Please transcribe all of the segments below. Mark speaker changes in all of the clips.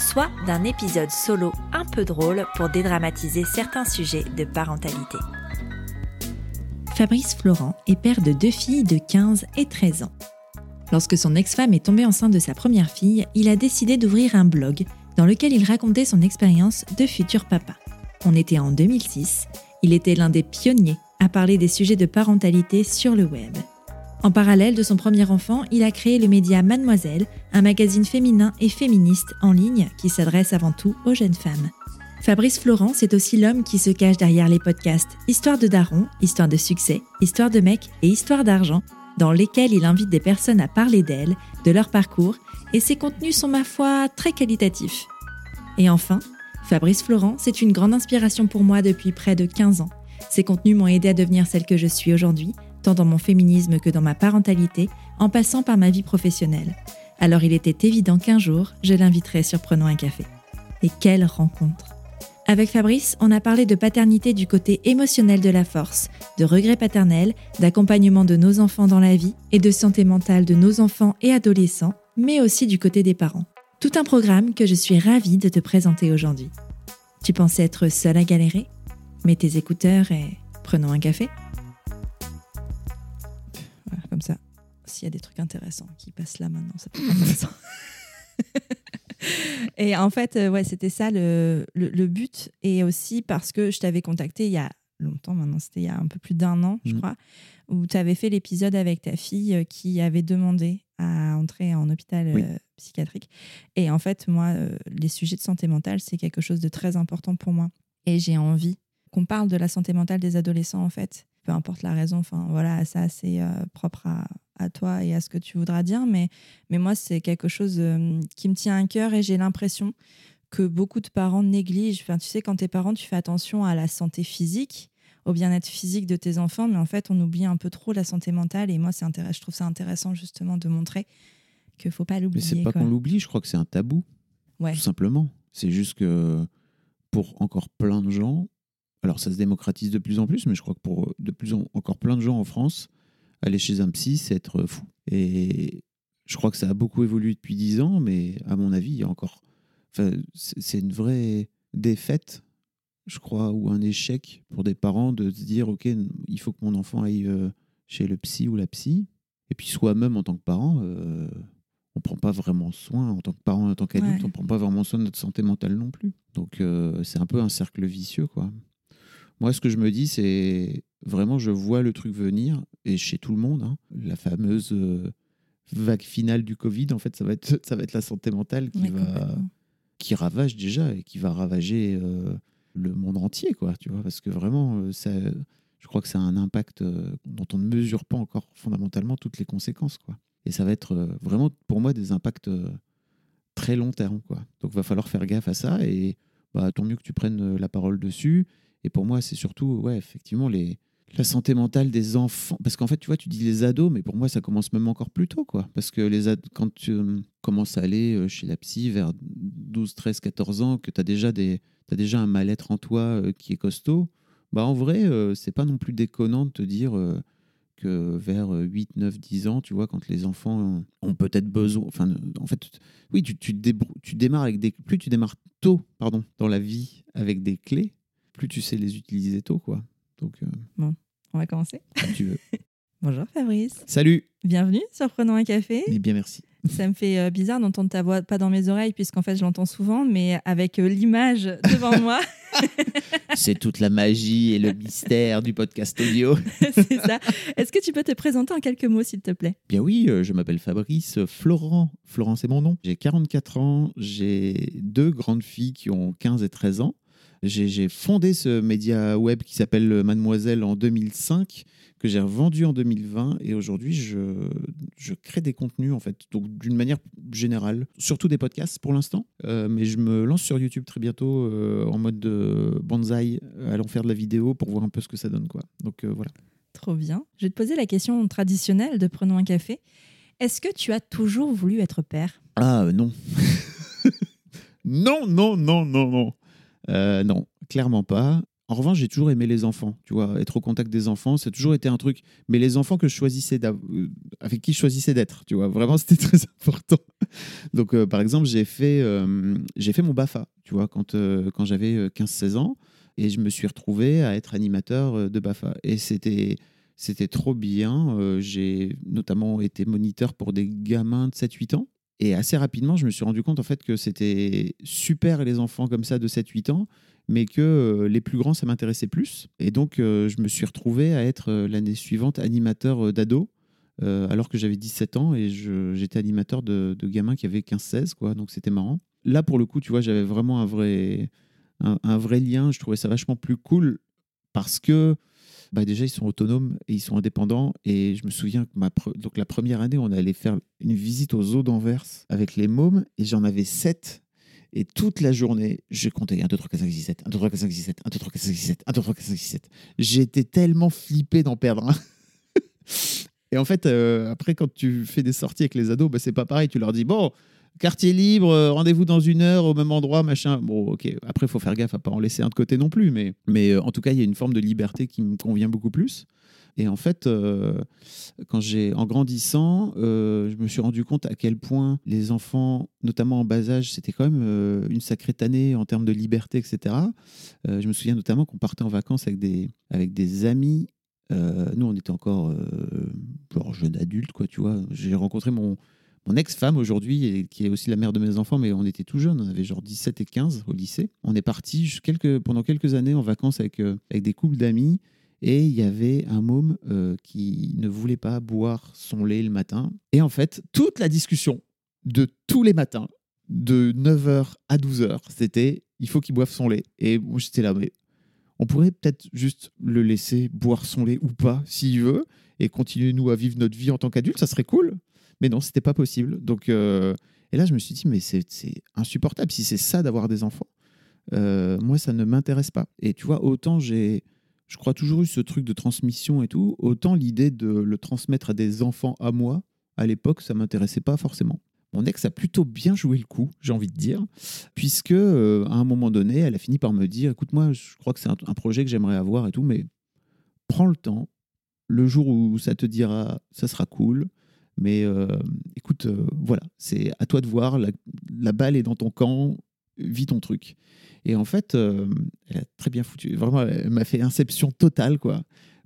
Speaker 1: soit d'un épisode solo un peu drôle pour dédramatiser certains sujets de parentalité. Fabrice Florent est père de deux filles de 15 et 13 ans. Lorsque son ex-femme est tombée enceinte de sa première fille, il a décidé d'ouvrir un blog dans lequel il racontait son expérience de futur papa. On était en 2006, il était l'un des pionniers à parler des sujets de parentalité sur le web. En parallèle de son premier enfant, il a créé le média Mademoiselle, un magazine féminin et féministe en ligne qui s'adresse avant tout aux jeunes femmes. Fabrice Florent, c'est aussi l'homme qui se cache derrière les podcasts Histoire de Daron, Histoire de succès, Histoire de mec et Histoire d'argent, dans lesquels il invite des personnes à parler d'elles, de leur parcours, et ses contenus sont ma foi très qualitatifs. Et enfin, Fabrice Florent, c'est une grande inspiration pour moi depuis près de 15 ans. Ses contenus m'ont aidé à devenir celle que je suis aujourd'hui, tant dans mon féminisme que dans ma parentalité, en passant par ma vie professionnelle. Alors il était évident qu'un jour, je l'inviterais sur Prenons un café. Et quelle rencontre Avec Fabrice, on a parlé de paternité du côté émotionnel de la force, de regret paternel, d'accompagnement de nos enfants dans la vie et de santé mentale de nos enfants et adolescents, mais aussi du côté des parents. Tout un programme que je suis ravie de te présenter aujourd'hui. Tu pensais être seule à galérer? Mets tes écouteurs et prenons un café S'il y a des trucs intéressants qui passent là maintenant, ça peut être intéressant. et en fait, euh, ouais, c'était ça le, le, but. Et aussi parce que je t'avais contacté il y a longtemps maintenant, c'était il y a un peu plus d'un an, je mm. crois, où tu avais fait l'épisode avec ta fille euh, qui avait demandé à entrer en hôpital euh, psychiatrique. Et en fait, moi, les sujets de santé mentale, c'est quelque chose de très important pour moi. Et j'ai envie qu'on parle de la santé mentale des adolescents, en fait peu importe la raison. Enfin, voilà, ça, c'est euh, propre à, à, toi et à ce que tu voudras dire. Mais, mais moi, c'est quelque chose euh, qui me tient à cœur et j'ai l'impression que beaucoup de parents négligent. Enfin, tu sais, quand t'es parent, tu fais attention à la santé physique, au bien-être physique de tes enfants, mais en fait, on oublie un peu trop la santé mentale. Et moi, c'est je trouve ça intéressant justement de montrer qu'il faut pas l'oublier.
Speaker 2: Mais c'est pas qu'on l'oublie, je crois que c'est un tabou.
Speaker 1: Ouais.
Speaker 2: Tout simplement. C'est juste que pour encore plein de gens, alors ça se démocratise de plus en plus, mais je crois que pour de plus en encore plein de gens en France, aller chez un psy, c'est être fou. Et je crois que ça a beaucoup évolué depuis dix ans, mais à mon avis, il y a encore. Enfin, c'est une vraie défaite, je crois, ou un échec pour des parents de se dire ok, il faut que mon enfant aille euh, chez le psy ou la psy. Et puis soi-même, en tant que parent, euh, on prend pas vraiment soin, en tant que parent, en tant qu'adulte, on on prend pas vraiment soin de notre santé mentale non plus. Donc euh, c'est un peu un cercle vicieux, quoi. Moi, ce que je me dis, c'est vraiment, je vois le truc venir, et chez tout le monde, hein, la fameuse euh, vague finale du Covid, en fait, ça va être, ça va être la santé mentale qui, va, qui ravage déjà et qui va ravager euh, le monde entier, quoi, tu vois, parce que vraiment, euh, ça, je crois que ça a un impact dont on ne mesure pas encore fondamentalement toutes les conséquences, quoi. Et ça va être vraiment, pour moi, des impacts très long terme, quoi. Donc, il va falloir faire gaffe à ça, et bah, tant mieux que tu prennes la parole dessus et pour moi, c'est surtout, ouais, effectivement, les, la santé mentale des enfants. Parce qu'en fait, tu vois, tu dis les ados, mais pour moi, ça commence même encore plus tôt, quoi. Parce que les quand tu euh, commences à aller euh, chez la psy vers 12, 13, 14 ans, que tu as déjà, déjà un mal-être en toi euh, qui est costaud, bah en vrai, c'est pas non plus déconnant de te dire que vers 8, 9, 10 ans, tu vois, quand les enfants ont peut-être besoin. Enfin, en fait, oui, tu, tu, tu démarres avec des. Plus tu démarres tôt, pardon, dans la vie avec des clés, plus tu sais les utiliser tôt, quoi. Donc, euh,
Speaker 1: bon, on va commencer.
Speaker 2: Si tu veux.
Speaker 1: Bonjour Fabrice.
Speaker 2: Salut.
Speaker 1: Bienvenue sur Prenons un café.
Speaker 2: Eh bien, merci.
Speaker 1: Ça me fait euh, bizarre d'entendre ta voix, pas dans mes oreilles, puisqu'en fait je l'entends souvent, mais avec euh, l'image devant moi.
Speaker 2: C'est toute la magie et le mystère du podcast audio.
Speaker 1: c'est ça. Est-ce que tu peux te présenter en quelques mots, s'il te plaît?
Speaker 2: Bien oui, je m'appelle Fabrice Florent. Florent, c'est mon nom. J'ai 44 ans, j'ai deux grandes filles qui ont 15 et 13 ans. J'ai fondé ce média web qui s'appelle Mademoiselle en 2005, que j'ai revendu en 2020 et aujourd'hui je, je crée des contenus en fait, donc d'une manière générale, surtout des podcasts pour l'instant, euh, mais je me lance sur YouTube très bientôt euh, en mode de bonsaï, allons faire de la vidéo pour voir un peu ce que ça donne quoi. Donc euh, voilà.
Speaker 1: Trop bien. Je vais te poser la question traditionnelle de prenons un café. Est-ce que tu as toujours voulu être père?
Speaker 2: Ah non. non, non, non, non, non. Non, clairement pas. En revanche, j'ai toujours aimé les enfants, tu vois, être au contact des enfants, a toujours été un truc. Mais les enfants que je choisissais euh, avec qui je choisissais d'être, tu vois, vraiment, c'était très important. Donc, euh, par exemple, j'ai fait, euh, fait mon BAFA, tu vois, quand, quand j'avais 15-16 ans, et je me suis retrouvé à être animateur de BAFA. Et c'était, c'était trop bien. j'ai notamment été moniteur pour des gamins de 7-8 ans. Et assez rapidement, je me suis rendu compte en fait que c'était super les enfants comme ça de 7-8 ans mais que euh, les plus grands, ça m'intéressait plus. Et donc, euh, je me suis retrouvé à être euh, l'année suivante animateur d'ado, alors que j'avais 17 ans et j'étais animateur de, gamins qui avaient 15-16, quoi. Donc, c'était marrant. Là, pour le coup, tu vois, j'avais vraiment un vrai, un, vrai lien. Je trouvais ça vachement plus cool parce que bah déjà, ils sont autonomes et ils sont indépendants. Et je me souviens que ma donc la première année, on allait faire une visite aux eaux d'Anvers avec les mômes et j'en avais 7 et toute la journée, je comptais 1, 2, 3, 4, 5, 6, 7, 1, 2, 3, 4, 5, 6, 7, 1, 2, 3, 4, 5, 6, 7, 1, 2, 3, 4, 5, 6, 7. J'étais tellement flippé d'en perdre un. Et en fait, euh, après, quand tu fais des sorties avec les ados, bah, c'est pas pareil. Tu leur dis, bon, quartier libre, euh, rendez-vous dans une heure au même endroit, machin. Bon, ok. Après, il faut faire gaffe à pas en laisser un de côté non plus. Mais, mais euh, en tout cas, il y a une forme de liberté qui me convient beaucoup plus. Et en fait, euh, quand j'ai, en grandissant, je me suis rendu compte à quel point les enfants, notamment en bas âge, c'était quand même une sacrée année en termes de liberté, etc. je me souviens notamment qu'on partait en vacances avec des, avec des amis. nous, on était encore genre jeune adulte, quoi, tu vois. J'ai rencontré mon, mon ex-femme aujourd'hui, qui est aussi la mère de mes enfants, mais on était tout jeunes, on avait genre 17 et 15 au lycée. On est parti pendant quelques années en vacances avec, avec des couples d'amis. Et il y avait un môme euh, qui ne voulait pas boire son lait le matin. Et en fait, toute la discussion de tous les matins, de 9h à 12h, c'était il faut qu'il boive son lait. Et moi, j'étais là, mais on pourrait peut-être juste le laisser boire son lait ou pas, s'il veut, et continuer, nous, à vivre notre vie en tant qu'adulte, ça serait cool. Mais non, c'était pas possible. Donc, euh, et là, je me suis dit, mais c'est insupportable. Si c'est ça d'avoir des enfants, euh, moi, ça ne m'intéresse pas. Et tu vois, autant j'ai je crois toujours eu ce truc de transmission et tout. Autant l'idée de le transmettre à des enfants à moi, à l'époque, ça m'intéressait pas forcément. Mon ex a plutôt bien joué le coup, j'ai envie de dire, puisque euh, à un moment donné, elle a fini par me dire écoute, moi, je crois que c'est un, projet que j'aimerais avoir et tout, mais prends le temps. Le jour où ça te dira, ça sera cool. Mais euh, écoute, euh, voilà, c'est à toi de voir. La, balle est dans ton camp, vis ton truc. Et en fait, euh, elle a très bien foutu. Vraiment, elle m'a fait inception totale, quoi.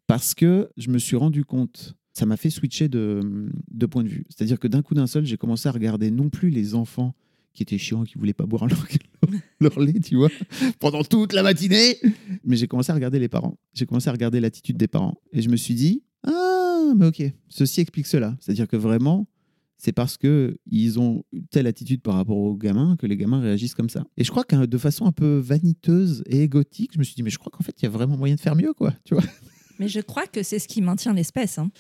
Speaker 2: Parce que je me suis rendu compte, ça m'a fait switcher de, de point de vue. C'est-à-dire que d'un coup d'un seul, j'ai commencé à regarder non plus les enfants qui étaient chiants, qui voulaient pas boire leur, leur lait, tu vois, pendant toute la matinée. Mais j'ai commencé à regarder les parents. J'ai commencé à regarder l'attitude des parents. Et je me suis dit, mais ok, ceci explique cela. C'est-à-dire que vraiment, c'est parce qu'ils ont telle attitude par rapport aux gamins que les gamins réagissent comme ça. Et je crois que de façon un peu vaniteuse et égotique, je me suis dit, mais je crois qu'en fait, il y a vraiment moyen de faire mieux, quoi. Tu vois
Speaker 1: mais je crois que c'est ce qui maintient l'espèce. Hein.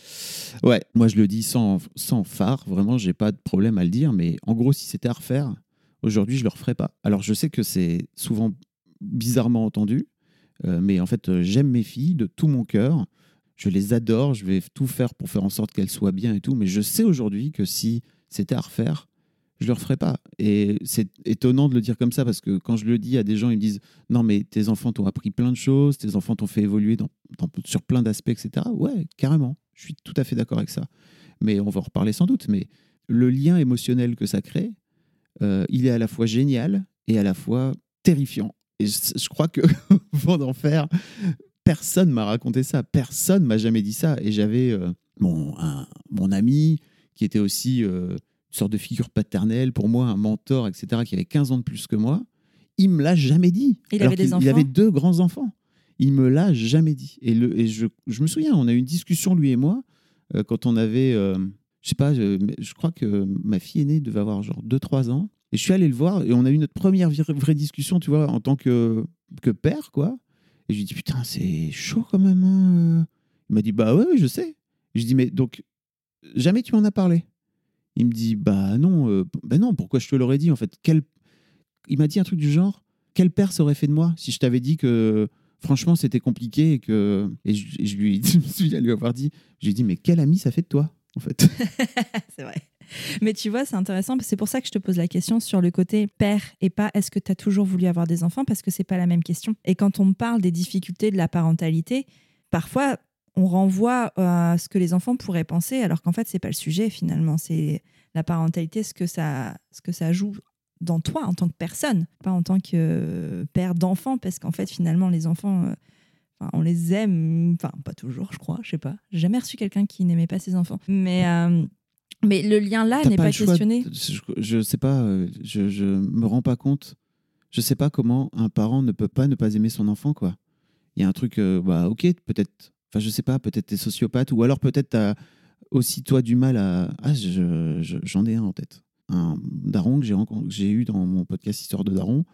Speaker 2: Ouais, moi je le dis sans, sans phare, vraiment, j'ai pas de problème à le dire, mais en gros, si c'était à refaire, aujourd'hui, je le referais pas. Alors je sais que c'est souvent bizarrement entendu, euh, mais en fait, j'aime mes filles de tout mon cœur je les adore, je vais tout faire pour faire en sorte qu'elles soient bien et tout, mais je sais aujourd'hui que si c'était à refaire, je le referais pas. Et c'est étonnant de le dire comme ça parce que quand je le dis à des gens, ils me disent non mais tes enfants t'ont appris plein de choses, tes enfants t'ont fait évoluer dans, sur plein d'aspects, etc. Ouais, carrément, je suis tout à fait d'accord avec ça. Mais on va en reparler sans doute. Mais le lien émotionnel que ça crée, euh, il est à la fois génial et à la fois terrifiant. Et je, crois que d'en faire, personne m'a raconté ça, personne m'a jamais dit ça. Et j'avais euh, mon, mon ami qui était aussi euh, une sorte de figure paternelle pour moi, un mentor, etc., qui avait 15 ans de plus que moi. Il me l'a jamais dit.
Speaker 1: Il avait des enfants.
Speaker 2: Il avait deux grands enfants. Il me l'a jamais dit. Et, le, et je, je, me souviens, on a eu une discussion lui et moi euh, quand on avait, je sais pas, je, je, crois que ma fille aînée devait avoir genre 2-3 ans. Et je suis allé le voir et on a eu notre première vraie discussion, tu vois, en tant que, que père, quoi. Et je lui dis, putain, c'est chaud quand même. Hein, euh. Il m'a dit Bah ouais, je sais. Je dis Mais donc, jamais tu m'en as parlé? Il me dit Bah non, euh, bah non, pourquoi je te l'aurais dit en fait? Quel... Il m'a dit un truc du genre Quel père serait fait de moi si je t'avais dit que franchement c'était compliqué et que. Et je, lui, je me souviens lui avoir dit Je lui ai dit Mais quel ami ça fait de toi en fait?
Speaker 1: C'est vrai. Mais tu vois, c'est intéressant, c'est pour ça que je te pose la question sur le côté père et pas est-ce que tu as toujours voulu avoir des enfants? Parce que c'est pas la même question. Et quand on parle des difficultés de la parentalité, parfois on renvoie à ce que les enfants pourraient penser alors qu'en fait c'est pas le sujet finalement, c'est la parentalité ce que ça ce que ça joue dans toi en tant que personne, pas en tant que père d'enfant parce qu'en fait finalement les enfants euh, on les aime, enfin pas toujours, je crois, je sais pas. J'ai jamais reçu quelqu'un qui n'aimait pas ses enfants. Mais, euh, mais le lien là n'est
Speaker 2: pas
Speaker 1: questionné.
Speaker 2: je, je sais pas, euh, je, je me rends pas compte. Je sais pas comment un parent ne peut pas ne pas aimer son enfant, quoi. Il y a un truc, euh, bah ok, peut-être, enfin je sais pas, peut-être t'es sociopathe, ou alors peut-être t'as aussi toi du mal à. Ah, je- je- j'en ai un en tête. Un daron que j'ai eu dans mon podcast Histoire de daron,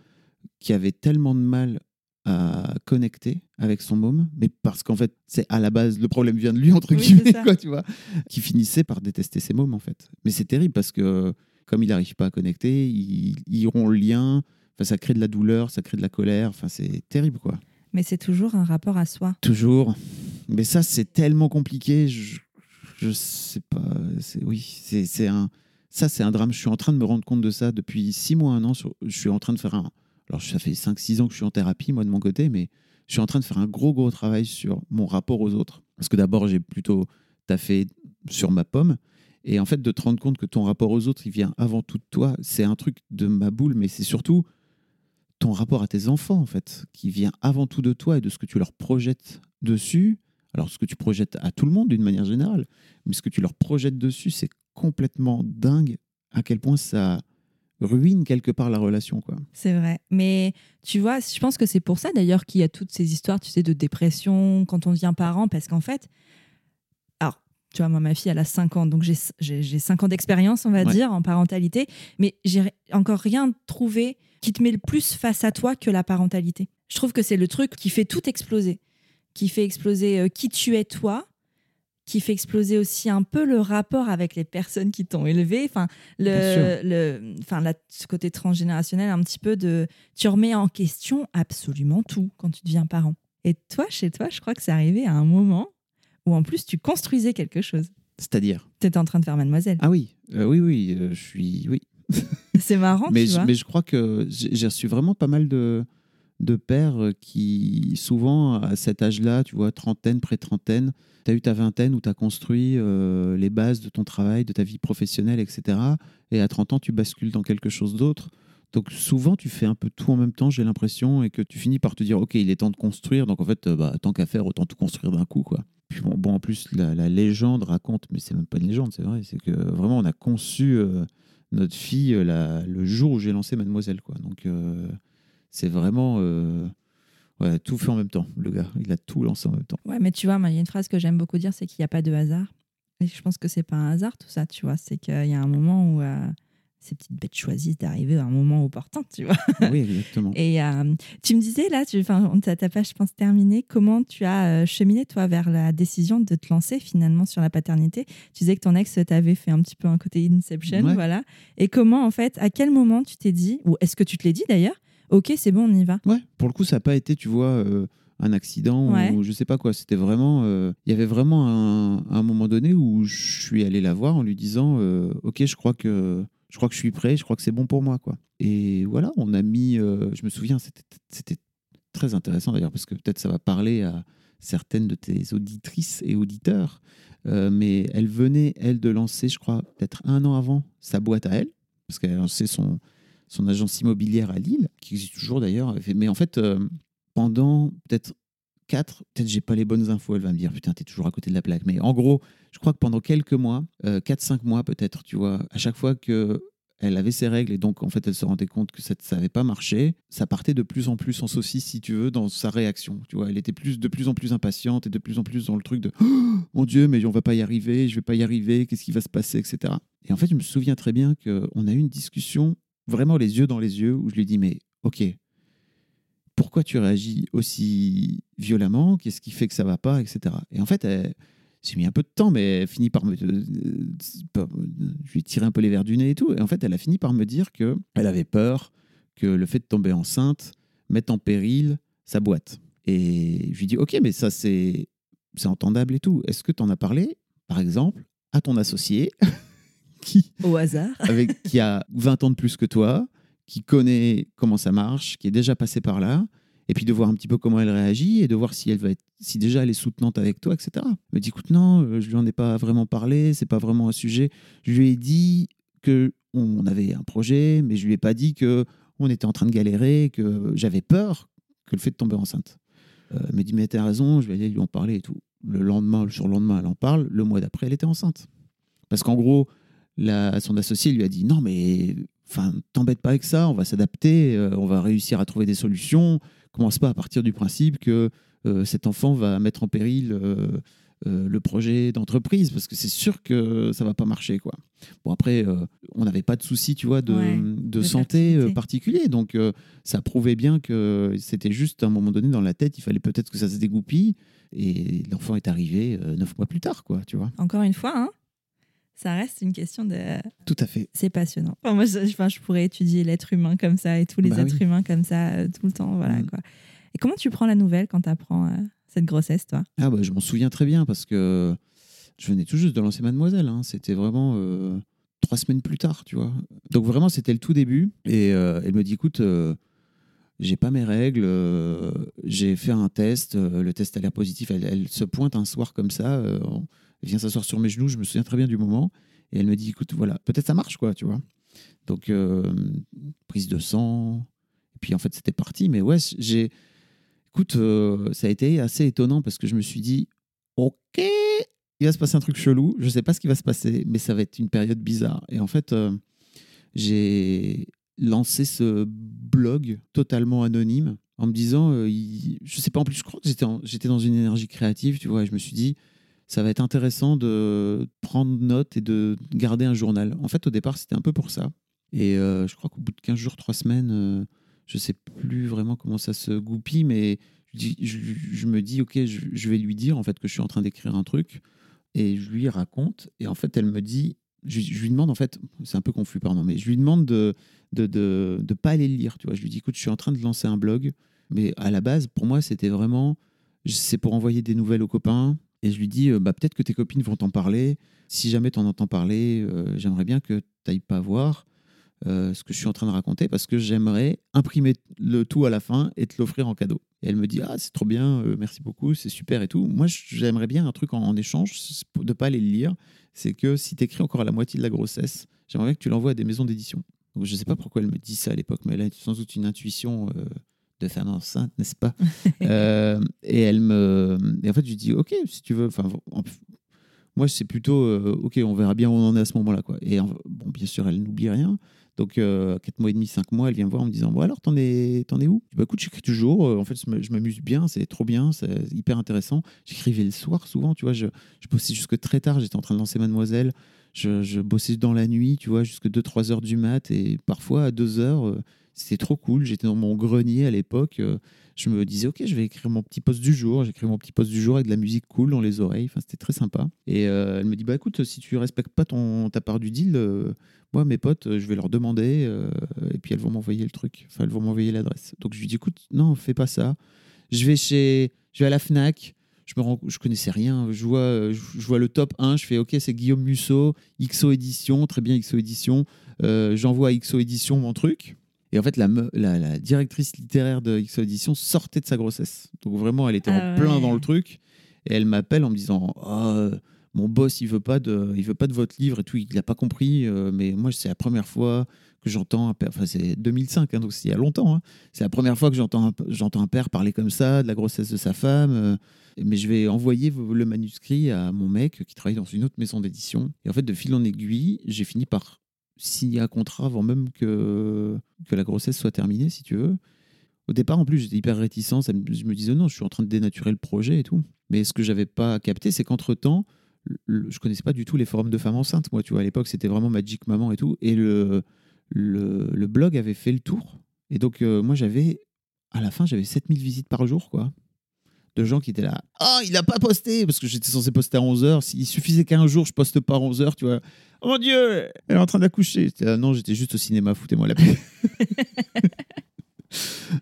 Speaker 2: qui avait tellement de mal à connecter avec son môme, mais parce qu'en fait, c'est à la base, le problème vient de lui, entre
Speaker 1: Oui,
Speaker 2: guillemets, quoi, tu vois, qui finissait par détester ses mômes, en fait. Mais c'est terrible parce que, comme il n'arrive pas à connecter, ils, ils rompt le lien, enfin, ça crée de la douleur, ça crée de la colère, enfin, c'est terrible, quoi.
Speaker 1: Mais c'est toujours un rapport à soi.
Speaker 2: Toujours. Mais ça, c'est tellement compliqué, je, je sais pas, c'est, oui, c'est, c'est un, ça, c'est un drame. Je suis en train de me rendre compte de ça depuis six mois, un an. sur- je suis en train de faire un. Alors, ça fait 5-6 ans que je suis en thérapie, moi, de mon côté, mais je suis en train de faire un gros, gros travail sur mon rapport aux autres. Parce que d'abord, j'ai plutôt taffé sur ma pomme. Et en fait, de te rendre compte que ton rapport aux autres, il vient avant tout de toi, c'est un truc de ma boule, mais c'est surtout ton rapport à tes enfants, en fait, qui vient avant tout de toi et de ce que tu leur projettes dessus. Alors, ce que tu projettes à tout le monde d'une manière générale, mais ce que tu leur projettes dessus, c'est complètement dingue à quel point ça ruine quelque part la relation, quoi.
Speaker 1: C'est vrai. Mais tu vois, je pense que c'est pour ça d'ailleurs qu'il y a toutes ces histoires, tu sais, de dépression quand on devient parent, parce qu'en fait, alors, tu vois, moi, ma fille, elle a 5 ans, donc j'ai j'ai- j'ai 5 ans d'expérience, on va
Speaker 2: Ouais.
Speaker 1: dire, en parentalité, mais j'ai encore rien trouvé qui te met le plus face à toi que la parentalité. Je trouve que c'est le truc qui fait tout exploser, qui fait exploser euh, qui tu es toi, qui fait exploser aussi un peu le rapport avec les personnes qui t'ont élevé. Enfin, le, le, enfin, la- ce côté transgénérationnel, un petit peu de. Tu remets en question absolument tout quand tu deviens parent. Et toi, chez toi, je crois que c'est arrivé à un moment où en plus tu construisais quelque chose.
Speaker 2: C'est-à-dire?
Speaker 1: Tu étais en train de faire Mademoiselle.
Speaker 2: Ah oui, euh, oui, oui, euh, je suis. Oui.
Speaker 1: C'est marrant,
Speaker 2: mais,
Speaker 1: tu
Speaker 2: je,
Speaker 1: vois.
Speaker 2: mais je crois que j'ai reçu vraiment pas mal de, de pères euh, qui, souvent, à cet âge-là, tu vois, trentaine, pré-trentaine, tu as eu ta vingtaine où tu as construit euh, les bases de ton travail, de ta vie professionnelle, etc. Et à 30 ans, tu bascules dans quelque chose d'autre. Donc souvent, tu fais un peu tout en même temps, j'ai l'impression, et que tu finis par te dire, OK, il est temps de construire. Donc en fait, euh, bah, tant qu'à faire, autant tout construire d'un coup. quoi. Puis bon, bon, en plus, la, légende raconte, mais c'est même pas une légende, c'est vrai, c'est que vraiment, on a conçu notre fille euh, le jour où j'ai lancé Mademoiselle. Quoi. Donc c'est vraiment euh, ouais, tout fait en même temps, le gars. Il a tout lancé en même temps.
Speaker 1: Ouais, mais tu vois, il y a une phrase que j'aime beaucoup dire, c'est qu'il n'y a pas de hasard. Et je pense que c'est pas un hasard tout ça, tu vois. C'est qu'il y a un moment où euh, ces petites bêtes choisissent d'arriver à un moment opportun, tu vois.
Speaker 2: oui, exactement.
Speaker 1: Et euh, tu me disais là, tu, enfin, ta, page, je pense, terminée, comment tu as cheminé, toi, vers la décision de te lancer finalement sur la paternité? Tu disais que ton ex t'avait fait un petit peu un côté Inception,
Speaker 2: Ouais.
Speaker 1: voilà. Et comment, en fait, à quel moment tu t'es dit, ou est-ce que tu te l'es dit d'ailleurs Ok, c'est bon, on y va.
Speaker 2: Ouais, pour le coup, ça n'a pas été, tu vois, euh, un accident
Speaker 1: Ouais.
Speaker 2: ou je sais pas quoi. C'était vraiment. euh, Il y avait vraiment un, un moment donné où je suis allé la voir en lui disant euh, Ok, je crois que. Je crois que je suis prêt, je crois que c'est bon pour moi. quoi. Et voilà, on a mis. je me souviens, c'était très intéressant d'ailleurs, parce que peut-être ça va parler à certaines de tes auditrices et auditeurs. Mais elle venait, elle, de lancer, je crois, peut-être un an avant, sa boîte à elle, parce qu'elle a lancé son, son agence immobilière à Lille, qui existe toujours d'ailleurs. Mais en fait, euh, pendant peut-être 4, peut-être j'ai pas les bonnes infos, elle va me dire putain, t'es toujours à côté de la plaque. Mais en gros, je crois que pendant quelques mois, 4-5 mois peut-être, tu vois, à chaque fois que elle avait ses règles et donc en fait elle se rendait compte que ça n'avait pas marché, ça partait de plus en plus en saucisse si tu veux dans sa réaction, tu vois, elle était plus de plus en plus impatiente et de plus en plus dans le truc de Oh, mon dieu mais on va pas y arriver, je vais pas y arriver, qu'est-ce qui va se passer, etc. Et en fait je me souviens très bien qu'on a eu une discussion vraiment les yeux dans les yeux où je lui dis mais ok pourquoi tu réagis aussi violemment? Qu'est-ce qui fait que ça va pas, etc. Et en fait, elle, j'ai mis un peu de temps, mais elle finit par me. euh, je lui tiré un peu les verres du nez et tout. Et en fait, elle a fini par me dire que elle avait peur que le fait de tomber enceinte mette en péril sa boîte. Et je lui dis Ok, mais ça, c'est c'est entendable et tout. Est-ce que tu en as parlé, par exemple, à ton associé? Qui,
Speaker 1: Au hasard.
Speaker 2: avec, qui a 20 ans de plus que toi, qui connaît comment ça marche, qui est déjà passé par là, et puis de voir un petit peu comment elle réagit et de voir si elle va être, si déjà elle est soutenante avec toi, etc. Elle me dit écoute non, euh, je lui en ai pas vraiment parlé, c'est pas vraiment un sujet. Je lui ai dit que on avait un projet, mais je lui ai pas dit que on était en train de galérer, que j'avais peur que le fait de tomber enceinte. Euh, elle me dit mais t'as raison, je vais aller lui en parler et tout. Le lendemain, le surlendemain, elle en parle. Le mois d'après, elle était enceinte. Parce qu'en gros, la, son associé lui a dit non mais enfin t'embête pas avec ça, on va s'adapter, euh, on va réussir à trouver des solutions. Commence pas à partir du principe que euh, cet enfant va mettre en péril euh, le projet d'entreprise parce que c'est sûr que ça va pas marcher quoi. Bon après on n'avait pas de souci tu vois de,
Speaker 1: Ouais,
Speaker 2: de
Speaker 1: de
Speaker 2: santé particulier donc ça prouvait bien que c'était juste à un moment donné dans la tête il fallait peut-être que ça se dégoupille et l'enfant est arrivé neuf mois plus tard quoi tu vois.
Speaker 1: Encore une fois, hein, ça reste une question de.
Speaker 2: Tout à fait.
Speaker 1: C'est passionnant. Enfin, moi, je, enfin, je pourrais étudier l'être humain comme ça et tous les
Speaker 2: Bah
Speaker 1: êtres
Speaker 2: oui.
Speaker 1: humains comme ça euh, tout le temps. Voilà,
Speaker 2: Mm.
Speaker 1: quoi. Et comment tu prends la nouvelle quand tu apprends cette grossesse, toi?
Speaker 2: Ah bah, je m'en souviens très bien parce que je venais tout juste de lancer Mademoiselle. hein. C'était vraiment euh, trois semaines plus tard, tu vois. Donc vraiment, c'était le tout début. Et euh, elle me dit, écoute, euh, j'ai pas mes règles, euh, j'ai fait un test, euh, le test a l'air positif. Elle, elle se pointe un soir comme ça, euh, vient s'asseoir sur mes genoux, je me souviens très bien du moment. Et elle me dit, écoute, voilà, peut-être ça marche, quoi, tu vois. Donc, euh, prise de sang. Et puis en fait, c'était parti. Mais ouais, j'ai Écoute, euh, ça a été assez étonnant parce que je me suis dit, ok, il va se passer un truc chelou. Je sais pas ce qui va se passer, mais ça va être une période bizarre. Et en fait, euh, j'ai lancé ce blog totalement anonyme en me disant, je sais pas, en plus, je crois que j'étais j'étais dans une énergie créative, tu vois, et je me suis dit, ça va être intéressant de prendre note et de garder un journal. En fait, au départ, c'était un peu pour ça. Et euh, je crois qu'au bout de 15 jours, 3 semaines, euh, je sais plus vraiment comment ça se goupille, mais je, me dis, ok, je, vais lui dire en fait que je suis en train d'écrire un truc, et je lui raconte, et en fait, elle me dit, je, lui demande en fait, c'est un peu confus, pardon, mais je lui demande de de, de, de pas aller le lire, tu vois. Je lui dis, écoute, je suis en train de lancer un blog, mais à la base, pour moi, c'était vraiment, c'est pour envoyer des nouvelles aux copains, et je lui dis, euh, bah, peut-être que tes copines vont t'en parler. Si jamais tu en entends parler, euh, j'aimerais bien que tu n'ailles pas voir euh, ce que je suis en train de raconter parce que j'aimerais imprimer le tout à la fin et te l'offrir en cadeau. Et elle me dit, ah, c'est trop bien, merci beaucoup, c'est super et tout. Moi, j'aimerais bien un truc en, en échange, de pas aller le lire. C'est que si tu écris encore à la moitié de la grossesse, j'aimerais que tu l'envoies à des maisons d'édition. Je sais pas pourquoi elle me dit ça à l'époque, mais elle a sans doute une intuition de femme enceinte, n'est-ce pas Euh, Et elle me. Et en fait, je lui dis, ok, si tu veux. Enfin, en- moi, c'est plutôt, euh, ok, on verra bien où on en est à ce moment-là. Quoi. Et bon, bien sûr, elle n'oublie rien. Donc, euh, 4 mois et demi, 5 mois, elle vient me voir en me disant Bon, alors, t'en es, t'en es où? Je dis, bah, écoute, j'écris toujours. Euh, En fait, je m'amuse bien, c'est trop bien, c'est hyper intéressant. J'écrivais le soir souvent, tu vois. Je, je bossais jusque très tard. J'étais en train de lancer Mademoiselle. Je, je bossais dans la nuit, tu vois, jusque 2-3 heures du mat. Et parfois, à 2 heures, c'était trop cool. J'étais dans mon grenier à l'époque. euh, je me disais, OK, je vais écrire mon petit post du jour. J'écris mon petit post du jour avec de la musique cool dans les oreilles. Enfin, c'était très sympa. Et euh, elle me dit, bah écoute, si tu respectes pas ton, ta part du deal, euh, moi, mes potes, je vais leur demander. et puis, elles vont m'envoyer le truc. Enfin, elles vont m'envoyer l'adresse. Donc, je lui dis, écoute, non, fais pas ça. Je vais chez, je vais à la Fnac. Je me rends, je connaissais rien. Je vois, je vois le top 1. Je fais, OK, c'est Guillaume Musso, XO Édition. Très bien, XO Édition. J'envoie à XO Édition mon truc. Et en fait, la, me- la, la directrice littéraire de XO Édition sortait de sa grossesse. Donc vraiment, elle était
Speaker 1: Ah
Speaker 2: en plein
Speaker 1: ouais.
Speaker 2: dans le truc. Et elle m'appelle en me disant Ah, euh, Mon boss, il veut pas de, il veut pas de votre livre et tout. Il n'a pas compris. euh, mais moi, c'est la première fois que j'entends un père. Enfin, c'est 2005, hein, donc c'est il y a longtemps. hein. C'est la première fois que j'entends un, j'entends un père parler comme ça de la grossesse de sa femme. euh, mais je vais envoyer le manuscrit à mon mec qui travaille dans une autre maison d'édition. Et en fait, de fil en aiguille, j'ai fini par signer un contrat avant même que, que la grossesse soit terminée, si tu veux. Au départ, en plus, j'étais hyper réticent. Je me disais, non, je suis en train de dénaturer le projet et tout. Mais ce que j'avais pas capté, c'est qu'entre-temps, je connaissais pas du tout les forums de femmes enceintes. Moi, tu vois, à l'époque, c'était vraiment Magic Maman et tout. Et le, le, le blog avait fait le tour. Et donc, euh, moi, j'avais à la fin, j'avais 7000 visites par jour, quoi. De gens qui étaient là. Ah, il a pas posté Parce que j'étais censé poster à 11h. S'il suffisait qu'un jour, je poste pas à 11h, tu vois. Oh mon Dieu Elle est en train d'accoucher. Non, j'étais juste au cinéma, foutez-moi la paix.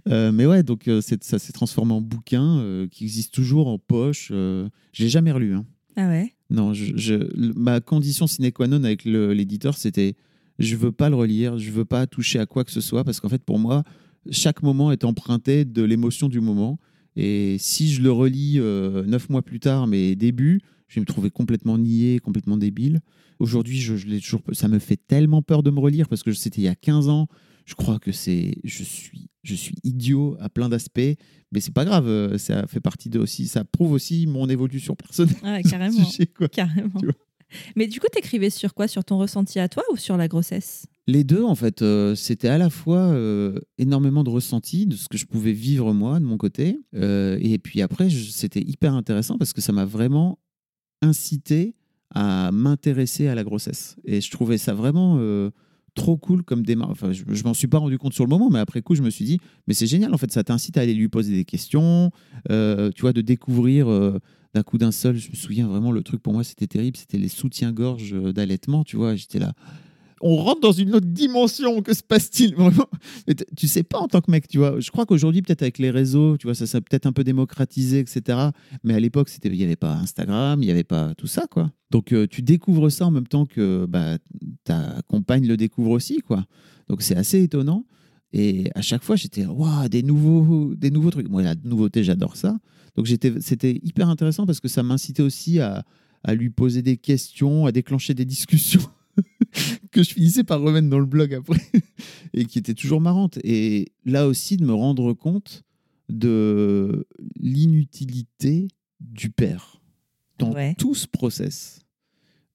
Speaker 2: Euh, mais ouais, donc euh, ça s'est transformé en bouquin euh, qui existe toujours en poche. L'ai jamais relu. Hein.
Speaker 1: Ah ouais?
Speaker 2: Non, je, je- le- ma condition sine qua non avec l'éditeur, c'était je veux pas le relire, je veux pas toucher à quoi que ce soit, parce qu'en fait, pour moi, chaque moment est emprunté de l'émotion du moment. Et si je le relis euh, neuf mois plus tard, mais début, je vais me trouver complètement niais, complètement débile. Aujourd'hui, je, je l'ai toujours, ça me fait tellement peur de me relire, parce que c'était il y a 15 ans. Je crois que c'est, je suis, je suis idiot à plein d'aspects, mais c'est pas grave. euh, Ça fait partie de aussi, ça prouve aussi mon évolution personnelle.
Speaker 1: Ah carrément.
Speaker 2: sujet, quoi.
Speaker 1: Carrément. Mais du coup, t'écrivais sur quoi? Sur ton ressenti à toi ou sur la grossesse?
Speaker 2: Les deux, en fait, euh, c'était à la fois euh, énormément de ressenti de ce que je pouvais vivre moi de mon côté, euh, et puis après, c'était hyper intéressant parce que ça m'a vraiment incité à m'intéresser à la grossesse. Et je trouvais ça vraiment trop cool comme démarche. Enfin, je, je m'en suis pas rendu compte sur le moment, mais après coup, je me suis dit, mais c'est génial, en fait, ça t'incite à aller lui poser des questions, tu vois, de découvrir. d'un coup d'un seul, je me souviens vraiment, le truc pour moi, c'était terrible, c'était les soutiens-gorge d'allaitement, tu vois, j'étais là, on rentre dans une autre dimension. Que se passe-t-il vraiment? Tu sais pas en tant que mec, tu vois. Je crois qu'aujourd'hui, peut-être avec les réseaux, tu vois, ça s'est peut-être un peu démocratisé, etc. Mais à l'époque, il n'y avait pas Instagram, il n'y avait pas tout ça, quoi. Donc, euh, tu découvres ça en même temps que bah, ta compagne le découvre aussi, quoi. Donc, c'est assez étonnant. Et à chaque fois, j'étais, waouh, des nouveaux, des nouveaux trucs. Moi, la nouveauté, j'adore ça. Donc, c'était hyper intéressant parce que ça m'incitait aussi à lui poser des questions, à déclencher des discussions que je finissais par remettre dans le blog après et qui étaient toujours marrantes. Et là aussi, de me rendre compte de l'inutilité du père dans
Speaker 1: Ouais.
Speaker 2: tout ce process.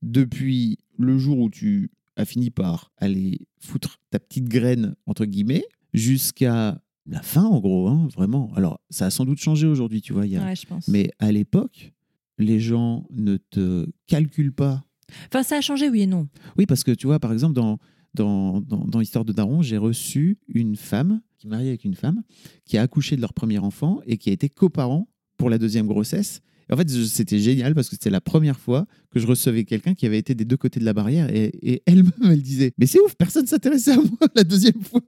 Speaker 2: Depuis le jour où tu as fini par aller foutre ta petite graine, entre guillemets, jusqu'à la fin, en gros, hein, vraiment. Alors, ça a sans doute changé aujourd'hui, tu vois. y a-
Speaker 1: Ouais, je pense.
Speaker 2: Mais à l'époque, les gens ne te calculent pas
Speaker 1: Enfin, ça a changé, oui et non.
Speaker 2: oui, parce que tu vois, par exemple, dans, dans, dans, dans Histoire de Daron, j'ai reçu une femme qui est mariée avec une femme qui a accouché de leur premier enfant et qui a été coparent pour la deuxième grossesse. Et en fait, c'était génial parce que c'était la première fois que je recevais quelqu'un qui avait été des deux côtés de la barrière et, et elle-même, elle disait Mais c'est ouf, personne s'intéressait à moi la deuxième fois.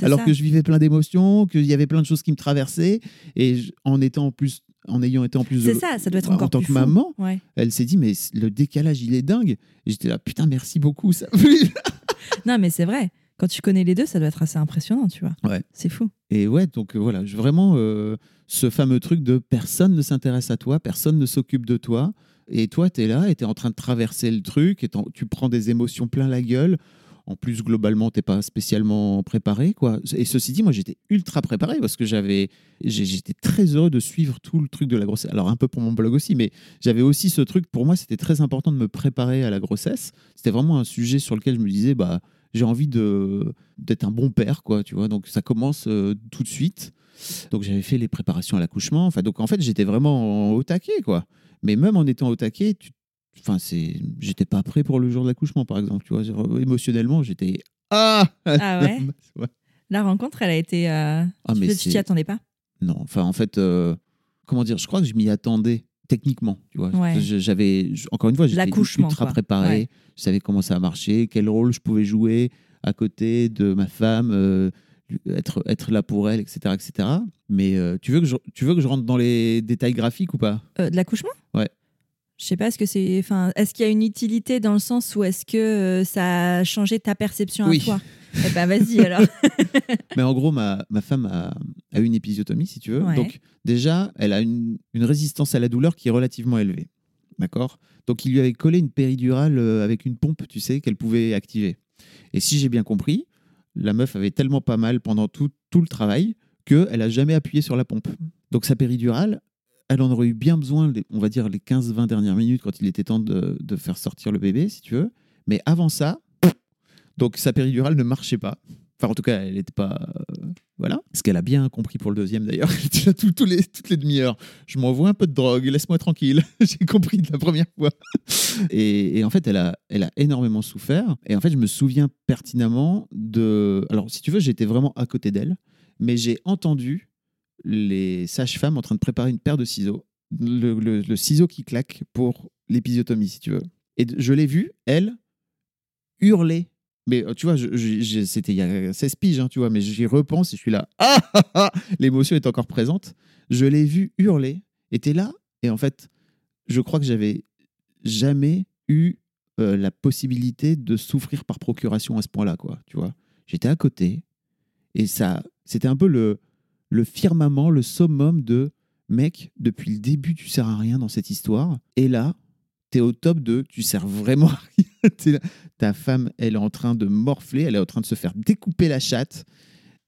Speaker 2: Alors
Speaker 1: ça.
Speaker 2: que je vivais plein d'émotions, qu'il y avait plein de choses qui me traversaient. Et je- en, étant en, plus, en ayant été en plus
Speaker 1: C'est
Speaker 2: de-
Speaker 1: ça, ça doit être
Speaker 2: en
Speaker 1: encore
Speaker 2: tant
Speaker 1: plus
Speaker 2: que
Speaker 1: fou.
Speaker 2: maman,
Speaker 1: Ouais.
Speaker 2: elle s'est dit Mais le décalage, il est dingue. Et j'étais là Putain, merci beaucoup. Ça
Speaker 1: Non, mais c'est vrai. Quand tu connais les deux, ça doit être assez impressionnant, tu vois.
Speaker 2: Ouais.
Speaker 1: C'est fou.
Speaker 2: Et ouais, donc euh, voilà, je- vraiment euh, ce fameux truc de personne ne s'intéresse à toi, personne ne s'occupe de toi. Et toi, tu es là et tu es en train de traverser le truc et tu prends des émotions plein la gueule. En plus, globalement, t'es pas spécialement préparé. quoi. Et ceci dit, moi, j'étais ultra préparé parce que j'avais, j'étais très heureux de suivre tout le truc de la grossesse. Alors, un peu pour mon blog aussi, mais j'avais aussi ce truc. Pour moi, c'était très important de me préparer à la grossesse. C'était vraiment un sujet sur lequel je me disais, bah, j'ai envie de d'être un bon père, quoi, tu vois. Donc ça commence euh, tout de suite. Donc j'avais fait les préparations à l'accouchement. Enfin, donc en fait, j'étais vraiment au taquet, quoi. Mais même en étant au taquet, tu... enfin, c'est, j'étais pas prêt pour le jour de l'accouchement, par exemple. Tu vois, Genre, émotionnellement, j'étais ah.
Speaker 1: Ah ouais?
Speaker 2: Ouais.
Speaker 1: La rencontre, elle a été. euh,
Speaker 2: Ah,
Speaker 1: tu
Speaker 2: mais
Speaker 1: tu t'y attendais pas?
Speaker 2: Non, enfin, en fait, euh, comment dire, je crois que je m'y attendais techniquement, tu vois.
Speaker 1: Ouais.
Speaker 2: J'avais, encore une fois, j'étais ultra
Speaker 1: quoi.
Speaker 2: préparé.
Speaker 1: Ouais.
Speaker 2: Je savais comment ça marchait, quel rôle je pouvais jouer à côté de ma femme, euh, être, être là pour elle, etc. etc. Mais euh, tu, veux que je, tu veux que je rentre dans les détails graphiques ou pas?
Speaker 1: Euh, De l'accouchement?
Speaker 2: Ouais.
Speaker 1: Je sais pas, est-ce que c'est. Enfin, est-ce qu'il y a une utilité dans le sens où est-ce que euh, ça a changé ta perception
Speaker 2: Oui.
Speaker 1: à toi? Eh ben, vas-y alors.
Speaker 2: Mais en gros, ma, ma femme a, a eu une épisiotomie, si tu veux.
Speaker 1: Ouais.
Speaker 2: Donc, déjà, elle a une, une résistance à la douleur qui est relativement élevée. D'accord? Donc, il lui avait collé une péridurale euh, avec une pompe, tu sais, qu'elle pouvait activer. Et si j'ai bien compris, la meuf avait tellement pas mal pendant tout, tout le travail qu'elle n'a jamais appuyé sur la pompe. Donc, sa péridurale, elle en aurait eu bien besoin, on va dire, les 15-20 dernières minutes quand il était temps de, faire sortir le bébé, si tu veux. Mais avant ça, donc sa péridurale ne marchait pas. Enfin, en tout cas, elle n'était pas. euh, voilà. Ce qu'elle a bien compris pour le deuxième, d'ailleurs. Tout- tous les, toutes les demi-heures. Je m'envoie un peu de drogue, laisse-moi tranquille. J'ai compris de la première fois. Et, et en fait, elle a, elle a énormément souffert. Et en fait, je me souviens pertinemment de. Alors, si tu veux, j'étais vraiment à côté d'elle. mais j'ai entendu les sages-femmes en train de préparer une paire de ciseaux, le, ciseau qui claque pour l'épisiotomie, si tu veux. Et je l'ai vue, elle, hurler. Mais euh, tu vois, c'était il y a 16 piges, hein, tu vois, mais j'y repense et je suis là. Ah, ah, ah L'émotion est encore présente. Je l'ai vue hurler, était là, et en fait, je crois que j'avais jamais eu euh, la possibilité de souffrir par procuration à ce point-là, quoi. Tu vois, j'étais à côté et ça, c'était un peu le, le firmament, le summum de mec. Depuis le début, tu sers à rien dans cette histoire, et là, t'es au top de, tu sers vraiment à rien. Ta femme, elle est en train de morfler, elle est en train de se faire découper la chatte,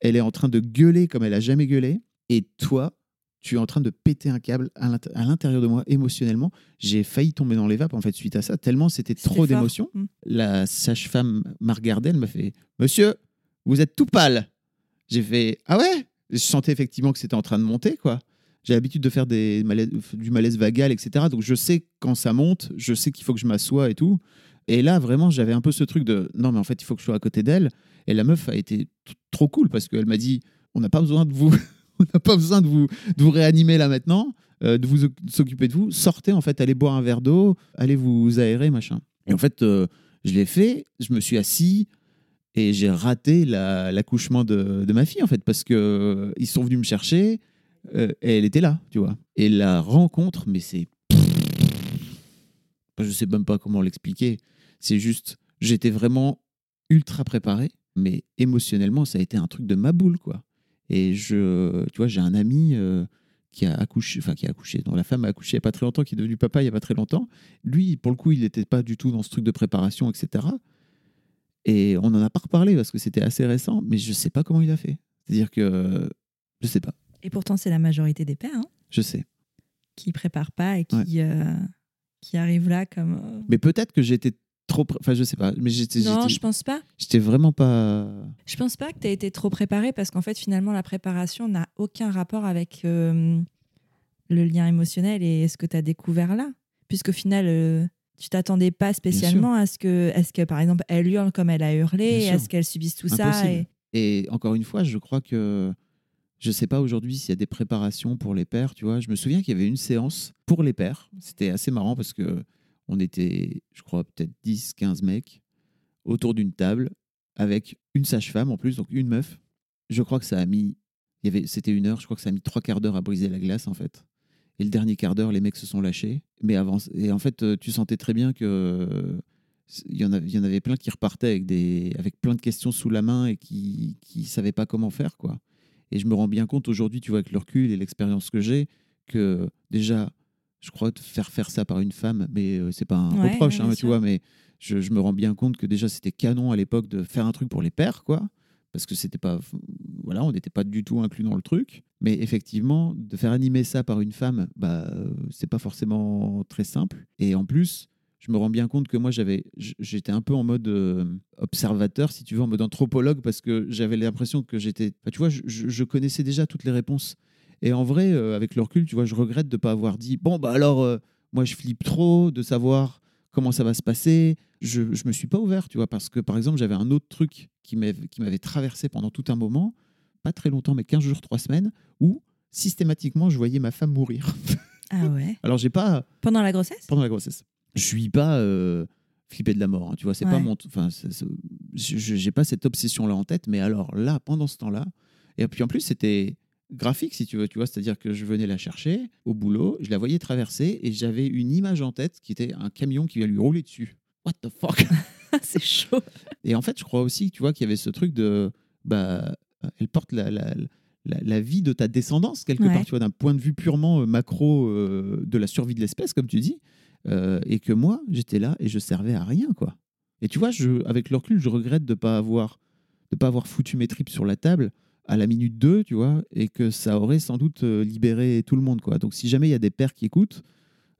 Speaker 2: elle est en train de gueuler comme elle a jamais gueulé, et toi, tu es en train de péter un câble à l'int- à l'intérieur de moi émotionnellement. J'ai failli tomber dans les vapes en fait suite à ça, tellement c'était trop d'émotions.
Speaker 1: Mm.
Speaker 2: La sage-femme m'a regardé, elle m'a fait Monsieur, vous êtes tout pâle. J'ai fait Ah ouais? Je sentais effectivement que c'était en train de monter, quoi. J'ai l'habitude de faire des du malaise vagal, etc. Donc je sais quand ça monte, je sais qu'il faut que je m'assoie et tout. Et là, vraiment, j'avais un peu ce truc de non, mais en fait, il faut que je sois à côté d'elle. Et la meuf a été trop cool parce qu'elle m'a dit on n'a pas besoin de vous, on n'a pas besoin de vous, de vous réanimer là maintenant, euh, de vous oc- s'occuper de vous. Sortez en fait, allez boire un verre d'eau, allez vous aérer, machin. Et en fait, euh, je l'ai fait. Je me suis assis et j'ai raté la- l'accouchement de, ma fille en fait parce que euh, ils sont venus me chercher euh, et elle était là, tu vois. Et la rencontre, mais c'est je sais même pas comment l'expliquer. C'est juste, j'étais vraiment ultra préparé, mais émotionnellement, ça a été un truc de ma boule, quoi. Et je, tu vois, j'ai un ami euh, qui a accouché, enfin qui a accouché, dont la femme a accouché il y a pas très longtemps, qui est devenu papa il y a pas très longtemps. Lui, pour le coup, il n'était pas du tout dans ce truc de préparation, etc. Et on n'en a pas reparlé parce que c'était assez récent, mais je sais pas comment il a fait. C'est-à-dire que je sais pas,
Speaker 1: Et pourtant, c'est la majorité des pères hein,
Speaker 2: je sais.
Speaker 1: qui préparent pas et qui, euh, qui arrivent là comme. euh,
Speaker 2: Mais peut-être que j'étais trop, pré- enfin je sais pas, mais j'étais,
Speaker 1: Non, je pense pas.
Speaker 2: j'étais vraiment pas.
Speaker 1: Je pense pas que tu as été trop préparé parce qu'en fait, finalement, la préparation n'a aucun rapport avec euh, le lien émotionnel et ce que tu as découvert là. Puisqu'au final, euh, tu t'attendais pas spécialement à ce, que, à ce que, par exemple, elle hurle comme elle a hurlé, à ce qu'elle subisse tout ça. Et...
Speaker 2: Et encore une fois, je crois que je sais pas aujourd'hui s'il y a des préparations pour les pères, tu vois. Je me souviens qu'il y avait une séance pour les pères. C'était assez marrant parce que on était, je crois, peut-être 10, 15 mecs autour d'une table avec une sage-femme en plus, donc une meuf. Je crois que ça a mis, il y avait, c'était une heure, je crois que ça a mis trois quarts d'heure à briser la glace en fait. Et le dernier quart d'heure, les mecs se sont lâchés. Mais avant, et en fait, euh, tu sentais très bien que euh, il y en avait, il y en avait plein qui repartaient avec des, avec plein de questions sous la main et qui, qui savaient pas comment faire quoi. Et je me rends bien compte aujourd'hui, tu vois, avec le recul et l'expérience que j'ai, que déjà, je crois que faire faire ça par une femme, mais euh, c'est pas un
Speaker 1: Ouais,
Speaker 2: reproche,
Speaker 1: ouais,
Speaker 2: hein, tu vois, mais je, je me rends bien compte que déjà c'était canon à l'époque de faire un truc pour les pères, quoi, parce que c'était pas, voilà, on n'était pas du tout inclus dans le truc. Mais effectivement, de faire animer ça par une femme, bah, euh, c'est pas forcément très simple. Et en plus, je me rends bien compte que moi, j'avais, j'étais un peu en mode euh, observateur, si tu veux, en mode anthropologue, parce que j'avais l'impression que j'étais, tu vois, je, connaissais déjà toutes les réponses. Et en vrai, euh, avec le recul, tu vois, je regrette de pas avoir dit, bon, bah alors, moi, je flippe trop de savoir comment ça va se passer. Je ne me suis pas ouvert, tu vois, parce que, par exemple, j'avais un autre truc qui m'avait traversé pendant tout un moment, pas très longtemps, mais 15 jours, 3 semaines, où systématiquement, je voyais ma femme mourir.
Speaker 1: Ah ouais.
Speaker 2: Alors, j'ai pas,
Speaker 1: Pendant la grossesse?
Speaker 2: Pendant la grossesse. Je suis pas euh, flippé de la mort, hein, tu vois. C'est pas
Speaker 1: Ouais.
Speaker 2: mon, enfin, j'ai pas cette obsession là en tête, mais alors là, pendant ce temps-là, et puis en plus c'était graphique si tu veux, tu vois, c'est-à-dire que je venais la chercher au boulot, je la voyais traverser et j'avais une image en tête qui était un camion qui vient lui rouler dessus. What the fuck?
Speaker 1: C'est chaud.
Speaker 2: Et en fait, je crois aussi, tu vois, qu'il y avait ce truc de, bah, elle porte la, la, la, la vie de ta descendance quelque
Speaker 1: Ouais.
Speaker 2: part, tu vois, d'un point de vue purement euh, macro euh, de la survie de l'espèce, comme tu dis, euh, et que moi, j'étais là et je servais à rien, quoi. Et tu vois, je, avec le recul, je regrette de pas avoir, de pas avoir foutu mes tripes sur la table à la minute 2, tu vois, et que ça aurait sans doute euh, libéré tout le monde, quoi. Donc, si jamais il y a des pères qui écoutent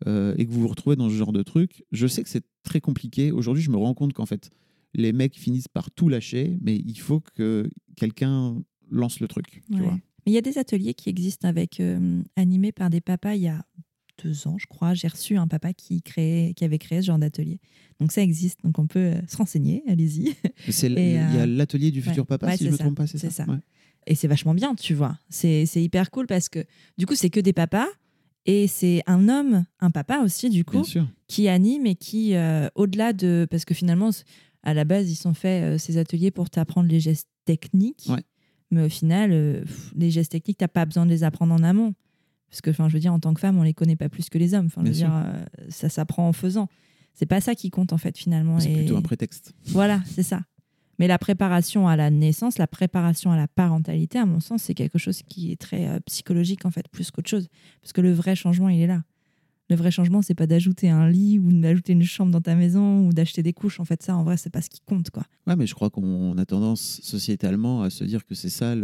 Speaker 2: euh, et que vous vous retrouvez dans ce genre de truc, je sais que c'est très compliqué. Aujourd'hui, je me rends compte qu'en fait, les mecs finissent par tout lâcher, mais il faut que quelqu'un lance le truc, tu vois.
Speaker 1: Mais il y a des ateliers qui existent avec euh, animés par des papas. Il y a deux ans, je crois, j'ai reçu un papa qui, créait, qui avait créé ce genre d'atelier. Donc ça existe, donc on peut se renseigner, allez-y.
Speaker 2: Il y a l'atelier du futur papa,
Speaker 1: ouais,
Speaker 2: si je
Speaker 1: c'est
Speaker 2: me
Speaker 1: ça,
Speaker 2: trompe pas, c'est
Speaker 1: c'est
Speaker 2: ça.
Speaker 1: ça.
Speaker 2: Ouais.
Speaker 1: Et c'est vachement bien, tu vois. C'est hyper cool parce que du coup, c'est que des papas. Et c'est un homme, un papa aussi, du coup, qui anime et qui, euh, au-delà de. Parce que finalement, à la base, ils sont faits euh, ces ateliers pour t'apprendre les gestes techniques.
Speaker 2: Ouais.
Speaker 1: Mais au final, euh, pff, les gestes techniques, t'as pas besoin de les apprendre en amont. Parce que, enfin, je veux dire, en tant que femme, on les connaît pas plus que les hommes. Enfin, je veux dire, ça s'apprend en faisant. C'est pas ça qui compte, en fait, finalement.
Speaker 2: C'est
Speaker 1: Et-
Speaker 2: plutôt un prétexte.
Speaker 1: voilà, c'est ça. Mais la préparation à la naissance, la préparation à la parentalité, à mon sens, c'est quelque chose qui est très euh, psychologique, en fait, plus qu'autre chose. Parce que le vrai changement, il est là. Le vrai changement, c'est pas d'ajouter un lit ou d'ajouter une chambre dans ta maison ou d'acheter des couches. En fait, ça, en vrai, c'est pas ce qui compte, quoi.
Speaker 2: Ouais, mais je crois qu'on a tendance sociétalement à se dire que c'est ça,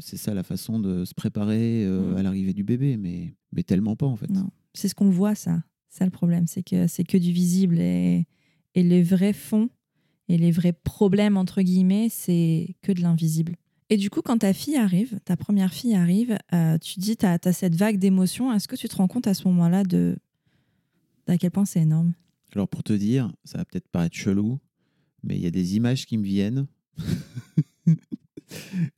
Speaker 2: c'est ça la façon de se préparer euh, à l'arrivée du bébé, mais, mais tellement pas en fait.
Speaker 1: Non. C'est ce qu'on voit, ça. Ça, le problème, c'est que c'est que du visible et, et les vrais fonds et les vrais problèmes, entre guillemets, c'est que de l'invisible. Et du coup, quand ta fille arrive, ta première fille arrive, euh, tu dis, tu as, cette vague d'émotions. Est-ce que tu te rends compte à ce moment-là de d'à quel point c'est énorme?
Speaker 2: Alors pour te dire, ça va peut-être paraître chelou, mais il y a des images qui me viennent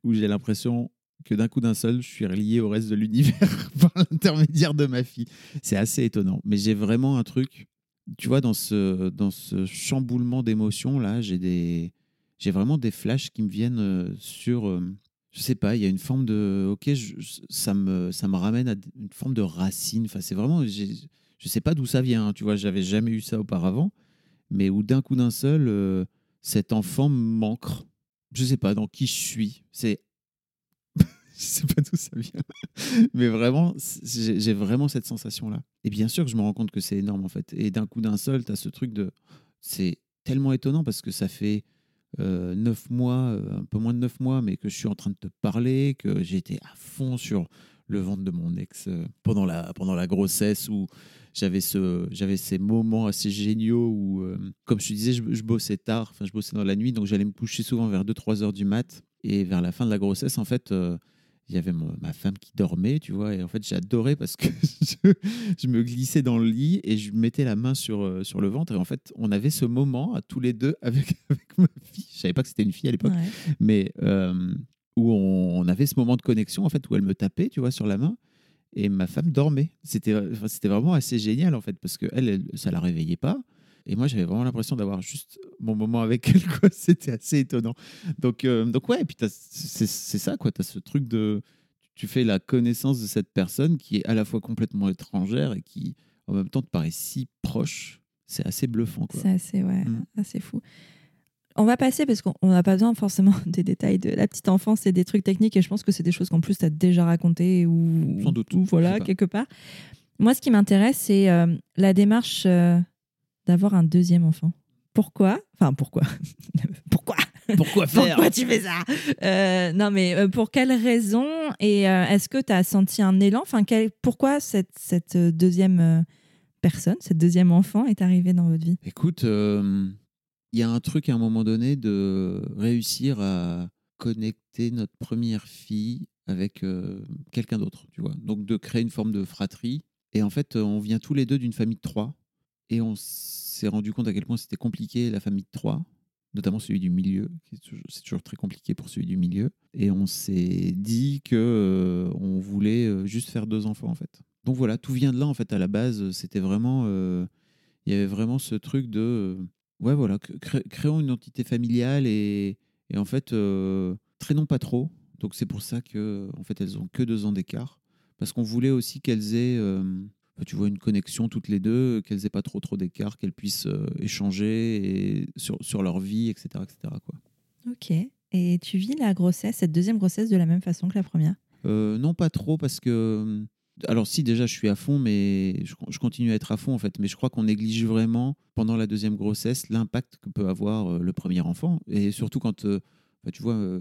Speaker 2: où j'ai l'impression que d'un coup d'un seul, je suis relié au reste de l'univers par l'intermédiaire de ma fille. C'est assez étonnant, mais j'ai vraiment un truc. Tu vois, dans ce, dans ce chamboulement d'émotions là, j'ai des, j'ai vraiment des flashs qui me viennent euh, sur, euh, je sais pas, il y a une forme de, ok, ça me, ça me ramène à une forme de racine. Enfin, c'est vraiment, je sais pas d'où ça vient. hein, tu vois, j'avais jamais eu ça auparavant, mais où d'un coup d'un seul, euh, cet enfant m'ancre. Je sais pas dans qui je suis. C'est, je sais pas d'où ça vient, mais vraiment, j'ai vraiment cette sensation là. Et bien sûr que je me rends compte que c'est énorme en fait. Et d'un coup d'un seul, tu as ce truc de, c'est tellement étonnant parce que ça fait euh, neuf mois, euh, un peu moins de neuf mois, mais que je suis en train de te parler, que j'étais à fond sur le ventre de mon ex euh, pendant, la, pendant la grossesse où j'avais ce, ces moments assez géniaux où, euh, comme je te disais, je, bossais tard, enfin je bossais dans la nuit, donc j'allais me coucher souvent vers 2-3 heures du mat. Et vers la fin de la grossesse, en fait, il y avait ma femme qui dormait, tu vois, et en fait j'adorais parce que je, je me glissais dans le lit et je mettais la main sur, euh, sur le ventre et en fait on avait ce moment à tous les deux avec, avec ma fille, je savais pas que c'était une fille à l'époque,
Speaker 1: Ouais.
Speaker 2: mais euh, où on, on avait ce moment de connexion en fait où elle me tapait, tu vois, sur la main et ma femme dormait. C'était vraiment assez génial en fait parce que elle, elle ça la réveillait pas et moi j'avais vraiment l'impression d'avoir juste mon moment avec elle. C'était assez étonnant. Donc euh, donc ouais, et puis c'est ça quoi, tu as ce truc de tu fais la connaissance de cette personne qui est à la fois complètement étrangère et qui en même temps te paraît si proche. C'est assez bluffant quoi.
Speaker 1: C'est assez, ouais,
Speaker 2: Mm.
Speaker 1: assez fou. On va passer parce qu'on n'a pas besoin forcément des détails de la petite enfance et des trucs techniques et je pense que c'est des choses qu'en plus tu as déjà racontées ou,
Speaker 2: Sans doute,
Speaker 1: ou voilà, quelque part. Moi, ce qui m'intéresse, c'est euh, la démarche euh, d'avoir un deuxième enfant. Pourquoi? Enfin, pourquoi? Pourquoi?
Speaker 2: Pourquoi faire?
Speaker 1: Pourquoi tu fais ça? Euh, Non, mais euh, pour quelle raison? Et euh, est-ce que tu as senti un élan? Enfin, quel- Pourquoi cette, cette deuxième euh, personne, cette deuxième enfant est arrivée dans votre vie?
Speaker 2: Écoute, il y a un truc à un moment donné de réussir à connecter notre première fille avec quelqu'un d'autre, tu vois. Donc de créer une forme de fratrie. Et en fait, on vient tous les deux d'une famille de trois. Et on s'est rendu compte à quel point c'était compliqué la famille de trois, notamment celui du milieu. C'est toujours très compliqué pour celui du milieu. Et on s'est dit que euh, on voulait euh, juste faire deux enfants en fait. Donc voilà, tout vient de là en fait. À la base, c'était vraiment, euh, il y avait vraiment ce truc de, ouais voilà, cré- créons une entité familiale et, et en fait traînons pas trop. Donc c'est pour ça que en fait elles ont que deux ans d'écart parce qu'on voulait aussi qu'elles aient tu vois, une connexion toutes les deux, qu'elles aient pas trop trop d'écart, qu'elles puissent euh, échanger et sur, sur leur vie, etc. etc. quoi.
Speaker 1: Ok. Et tu vis la grossesse, cette deuxième grossesse, de la même façon que la première?
Speaker 2: Euh, non, pas trop, parce que. Alors, si, déjà, je suis à fond, mais je, je continue à être à fond, en fait. Mais je crois qu'on néglige vraiment, pendant la deuxième grossesse, l'impact que peut avoir euh, le premier enfant. Et surtout quand, euh, bah, tu vois, euh,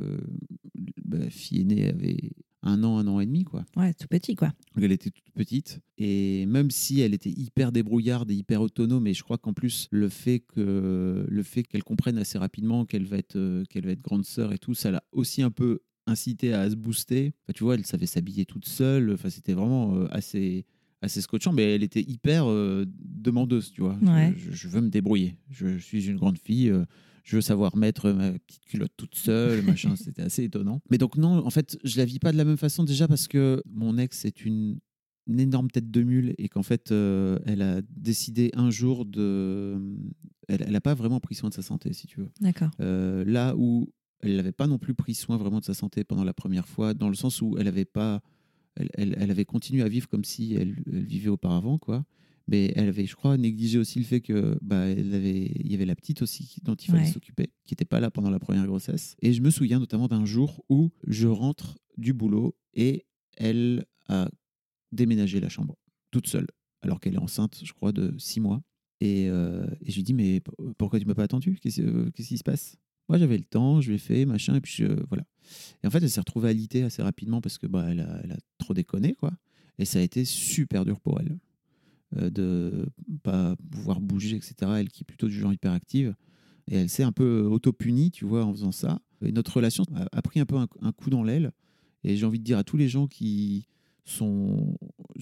Speaker 2: ma fille aînée avait un an, un an et demi, quoi.
Speaker 1: Ouais, tout petit, quoi.
Speaker 2: Donc, elle était toute petite. Et même si elle était hyper débrouillarde et hyper autonome, et je crois qu'en plus, le fait que le fait qu'elle comprenne assez rapidement qu'elle va être, euh, qu'elle va être grande sœur et tout, ça l'a aussi un peu incité à se booster. Enfin, tu vois, elle savait s'habiller toute seule. Enfin, c'était vraiment euh, assez, assez scotchant, mais elle était hyper euh, demandeuse, tu vois.
Speaker 1: Ouais.
Speaker 2: Je, je veux me débrouiller. Je, suis une grande fille. euh, je veux savoir mettre ma petite culotte toute seule, machin. C'était assez étonnant. Mais donc non, en fait, je la vis pas de la même façon déjà parce que mon ex est une, une énorme tête de mule et qu'en fait, euh, elle a décidé un jour de, elle n'a pas vraiment pris soin de sa santé, si tu veux.
Speaker 1: D'accord.
Speaker 2: Euh, là où elle n'avait pas non plus pris soin vraiment de sa santé pendant la première fois, dans le sens où elle avait pas, elle, elle- elle avait continué à vivre comme si elle, elle vivait auparavant, quoi. Mais elle avait, je crois, négligé aussi le fait que bah, elle avait, il y avait la petite aussi dont il fallait
Speaker 1: Ouais.
Speaker 2: s'occuper, qui n'était pas là pendant la première grossesse. Et je me souviens notamment d'un jour où je rentre du boulot et elle a déménagé la chambre toute seule, alors qu'elle est enceinte, je crois, de six mois. Et, euh, et je lui dis, mais pourquoi tu m'as pas attendu? Qu'est-ce euh, qu'est-ce qui se passe? Moi, j'avais le temps, je l'ai fait, machin, et puis je- voilà. Et en fait, elle s'est retrouvée alitée assez rapidement parce que bah, elle, a, elle a trop déconné, quoi. Et ça a été super dur pour elle de pas pouvoir bouger, etc. Elle qui est plutôt du genre hyperactive. Et elle s'est un peu auto-punie, tu vois, en faisant ça. Et notre relation a, pris un peu un, coup dans l'aile. Et j'ai envie de dire à tous les gens qui sont.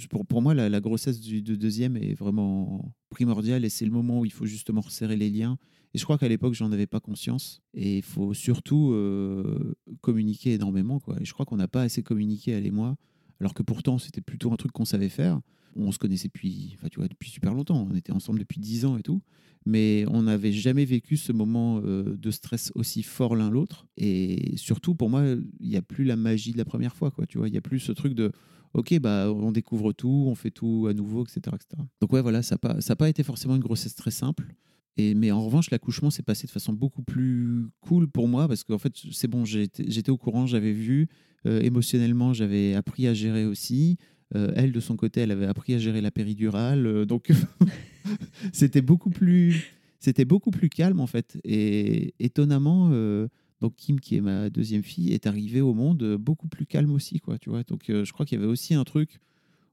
Speaker 2: Pour, pour moi, la, grossesse du de deuxième est vraiment primordiale et c'est le moment où il faut justement resserrer les liens. Et je crois qu'à l'époque, j'en avais pas conscience. Et il faut surtout euh, communiquer énormément. Quoi. Et je crois qu'on n'a pas assez communiqué, elle et moi, alors que pourtant, c'était plutôt un truc qu'on savait faire. On se connaissait depuis, enfin, tu vois, depuis super longtemps. On était ensemble depuis 10 ans et tout. Mais on n'avait jamais vécu ce moment euh, de stress aussi fort l'un l'autre. Et surtout, pour moi, il n'y a plus la magie de la première fois. Quoi, tu vois, il n'y a plus ce truc de ok, bah, on découvre tout, on fait tout à nouveau, etc. etc. Donc ouais, voilà, ça n'a pas, pas été forcément une grossesse très simple. Et, mais en revanche, l'accouchement s'est passé de façon beaucoup plus cool pour moi parce qu'en fait, c'est bon, j'étais j'étais au courant, j'avais vu. Euh, émotionnellement, j'avais appris à gérer aussi. Euh, elle, de son côté, elle avait appris à gérer la péridurale. Euh, donc, c'était beaucoup plus, c'était beaucoup plus calme en fait. Et étonnamment, euh, donc Kim, qui est ma deuxième fille, est arrivée au monde beaucoup plus calme aussi, quoi. Tu vois. Donc, je crois qu'il y avait aussi un truc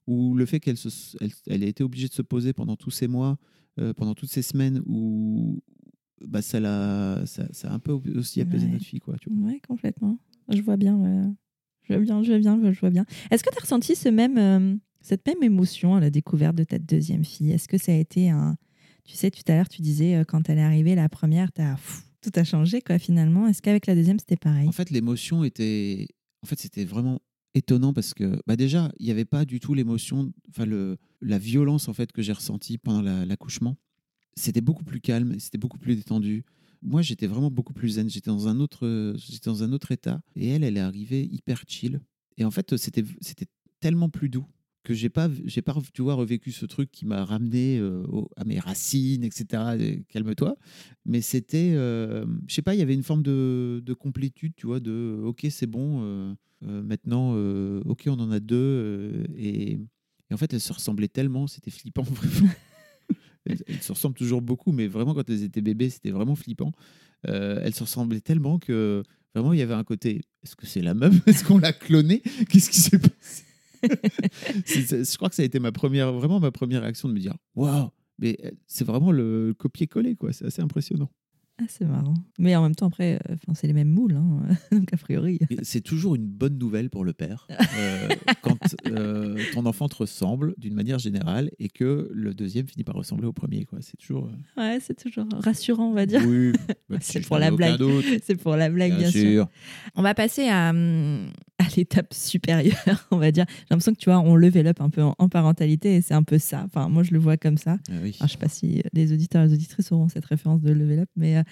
Speaker 2: où le fait qu'elle elle, elle ait été obligée de se poser pendant tous ces mois, pendant toutes ces semaines, où bah, ça, l'a, ça, ça a un peu aussi apaisé
Speaker 1: Ouais.
Speaker 2: notre fille, quoi. Tu vois.
Speaker 1: Ouais, complètement. Je vois bien. Je vois bien, je vois bien, je vois bien. Est-ce que tu as ressenti euh, cette même émotion à la découverte de ta deuxième fille? Est-ce que ça a été un. Tu sais, tout à l'heure, tu disais, euh, quand elle est arrivée, la première, tout a changé, quoi, finalement. Est-ce qu'avec la deuxième, c'était pareil?
Speaker 2: En fait, l'émotion était. En fait, c'était vraiment étonnant parce que bah déjà, il n'y avait pas du tout l'émotion, enfin la violence en fait que j'ai ressentie pendant la- l'accouchement. C'était beaucoup plus calme, c'était beaucoup plus détendu. Moi, j'étais vraiment beaucoup plus zen. J'étais dans un autre, j'étais dans un autre état. Et elle, elle est arrivée hyper chill. Et en fait, c'était, c'était tellement plus doux que j'ai pas, j'ai pas, tu vois, revécu ce truc qui m'a ramené euh, à mes racines, etc. Et Calme-toi. Mais c'était, euh, je sais pas, il y avait une forme de, de complétude, tu vois, de ok, c'est bon, euh, euh, maintenant, ok, on en a deux. et, et en fait, elles se ressemblaient tellement, c'était flippant, vraiment. Elles, se ressemblent toujours beaucoup, mais vraiment, quand elles étaient bébés, c'était vraiment flippant. Euh, elles se ressemblaient tellement que vraiment, il y avait un côté est-ce que c'est la même Est-ce qu'on l'a clonée? Qu'est-ce qui s'est passé? Je crois que ça a été ma première, vraiment ma première réaction de me dire waouh, mais euh, c'est vraiment le copier-coller, quoi. C'est assez impressionnant.
Speaker 1: Ah, c'est marrant. Mais en même temps, après, euh, c'est les mêmes moules. hein. Donc, a priori.
Speaker 2: C'est toujours une bonne nouvelle pour le père euh, quand euh, ton enfant te ressemble d'une manière générale et que le deuxième finit par ressembler au premier. quoi. C'est toujours.
Speaker 1: Ouais, c'est toujours rassurant, on va dire.
Speaker 2: Oui, bah,
Speaker 1: C'est pour la blague. C'est pour la blague, bien,
Speaker 2: bien
Speaker 1: sûr.
Speaker 2: sûr.
Speaker 1: On va passer à, hum, à l'étape supérieure, on va dire. J'ai l'impression que tu vois, on level up un peu en, en parentalité et c'est un peu ça. Enfin, moi, je le vois comme ça.
Speaker 2: Ah oui.
Speaker 1: Alors, je sais pas si les auditeurs et les auditrices auront cette référence de level up, mais, euh,